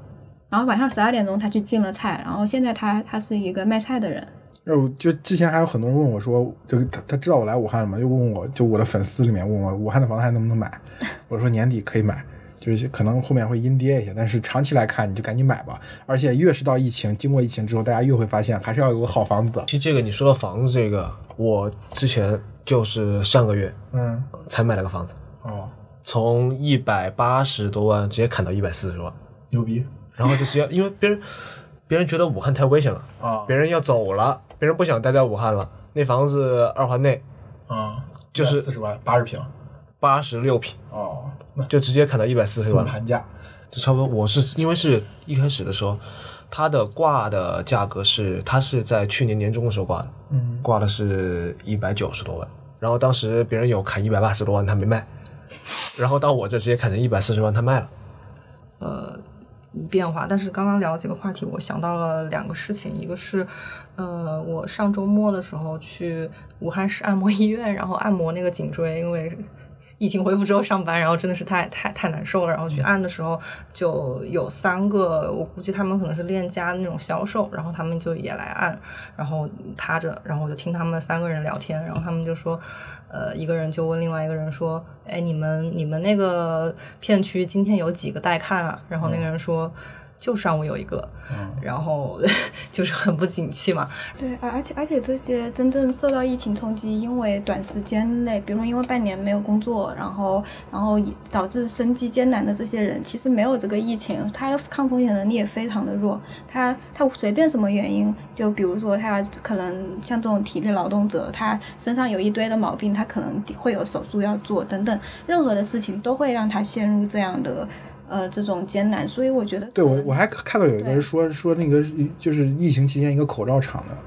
[SPEAKER 3] 然后晚上十二点钟他去进了菜，然后现在他他是一个卖菜的人。
[SPEAKER 1] 那我就之前还有很多人问我说，这个他他知道我来武汉了吗？又问我就我的粉丝里面问我武汉的房子还能不能买？我说年底可以买。就是可能后面会阴跌一些，但是长期来看，你就赶紧买吧。而且越是到疫情，经过疫情之后，大家越会发现还是要有个好房子的。
[SPEAKER 4] 其实这个你说的房子，这个我之前就是上个月，
[SPEAKER 1] 嗯，
[SPEAKER 4] 才买了个房子，
[SPEAKER 1] 哦，
[SPEAKER 4] 从一百八十多万直接砍到一百四十万，
[SPEAKER 1] 牛逼。
[SPEAKER 4] 然后就直接因为别人别人觉得武汉太危险了
[SPEAKER 1] 啊，
[SPEAKER 4] 别人要走了，别人不想待在武汉了。那房子二环内
[SPEAKER 1] 啊，
[SPEAKER 4] 就是
[SPEAKER 1] 四十万，八十平。
[SPEAKER 4] 八十六平
[SPEAKER 1] 哦，
[SPEAKER 4] 就直接砍到一百四十万
[SPEAKER 1] 盘价，
[SPEAKER 4] 就差不多。我是因为是一开始的时候，它的挂的价格是它是在去年年中的时候挂的，
[SPEAKER 1] 嗯，
[SPEAKER 4] 挂的是一百九十多万，然后当时别人有砍一百八十多万，他没卖，然后到我这直接砍成一百四十万，他卖了。
[SPEAKER 2] 呃，变化。但是刚刚聊几个话题，我想到了两个事情，一个是，呃，我上周末的时候去武汉市按摩医院，然后按摩那个颈椎，因为。疫情恢复之后上班，然后真的是太太太难受了。然后去按的时候，就有三个，我估计他们可能是链家那种销售，然后他们就也来按，然后趴着，然后我就听他们三个人聊天，然后他们就说，呃，一个人就问另外一个人说，哎，你们你们那个片区今天有几个待看啊？然后那个人说。就上午有一个，
[SPEAKER 1] 嗯
[SPEAKER 2] 然后 [laughs] 就是很不景气嘛。
[SPEAKER 3] 对，而而且而且这些真正受到疫情冲击，因为短时间内，比如说因为半年没有工作，然后然后导致生计艰难的这些人，其实没有这个疫情，他抗风险能力也非常的弱。他他随便什么原因，就比如说他可能像这种体力劳动者，他身上有一堆的毛病，他可能会有手术要做等等，任何的事情都会让他陷入这样的呃这种艰难。所以我觉得
[SPEAKER 1] 对我我还看到有一个人说说那个就是疫情期间一个口罩厂的。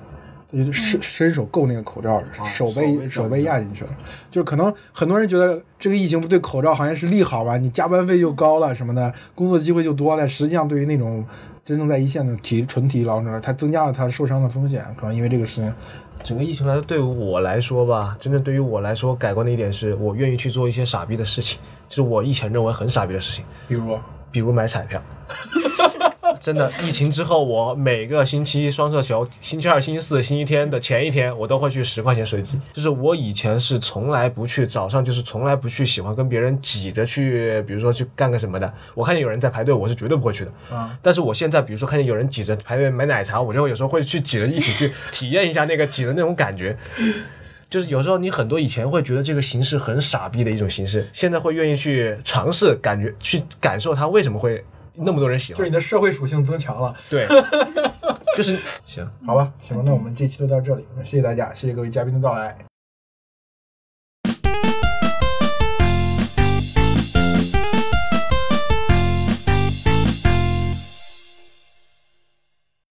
[SPEAKER 1] 他就伸伸手够那个口罩，手
[SPEAKER 4] 手
[SPEAKER 1] 被手被压进去了。就是可能很多人觉得这个疫情不对口罩行业是利好吧，你加班费就高了什么的，工作机会就多了。实际上，对于那种真正在一线的体纯体力劳动者，他增加了他受伤的风险。可能因为这个事情，
[SPEAKER 4] 整个疫情来说，对于我来说吧，真正对于我来说改观的一点是我愿意去做一些傻逼的事情，就是我以前认为很傻逼的事情，
[SPEAKER 1] 比如
[SPEAKER 4] 比如买彩票。[laughs] 真的，疫情之后，我每个星期双色球，星期二、星期四、星期天的前一天，我都会去十块钱随机。就是我以前是从来不去早上，就是从来不去喜欢跟别人挤着去，比如说去干个什么的。我看见有人在排队，我是绝对不会去的。
[SPEAKER 1] 啊，
[SPEAKER 4] 但是我现在，比如说看见有人挤着排队买奶茶，我就有时候会去挤着一起去体验一下那个挤的那种感觉。就是有时候你很多以前会觉得这个形式很傻逼的一种形式，现在会愿意去尝试，感觉去感受它为什么会那么多人喜欢
[SPEAKER 1] 就是你。的社会属性增强了。
[SPEAKER 4] 对，[laughs] 就是行。
[SPEAKER 1] 好吧，行，那我们这期就到这里，谢谢大家，谢谢各位嘉宾的到来。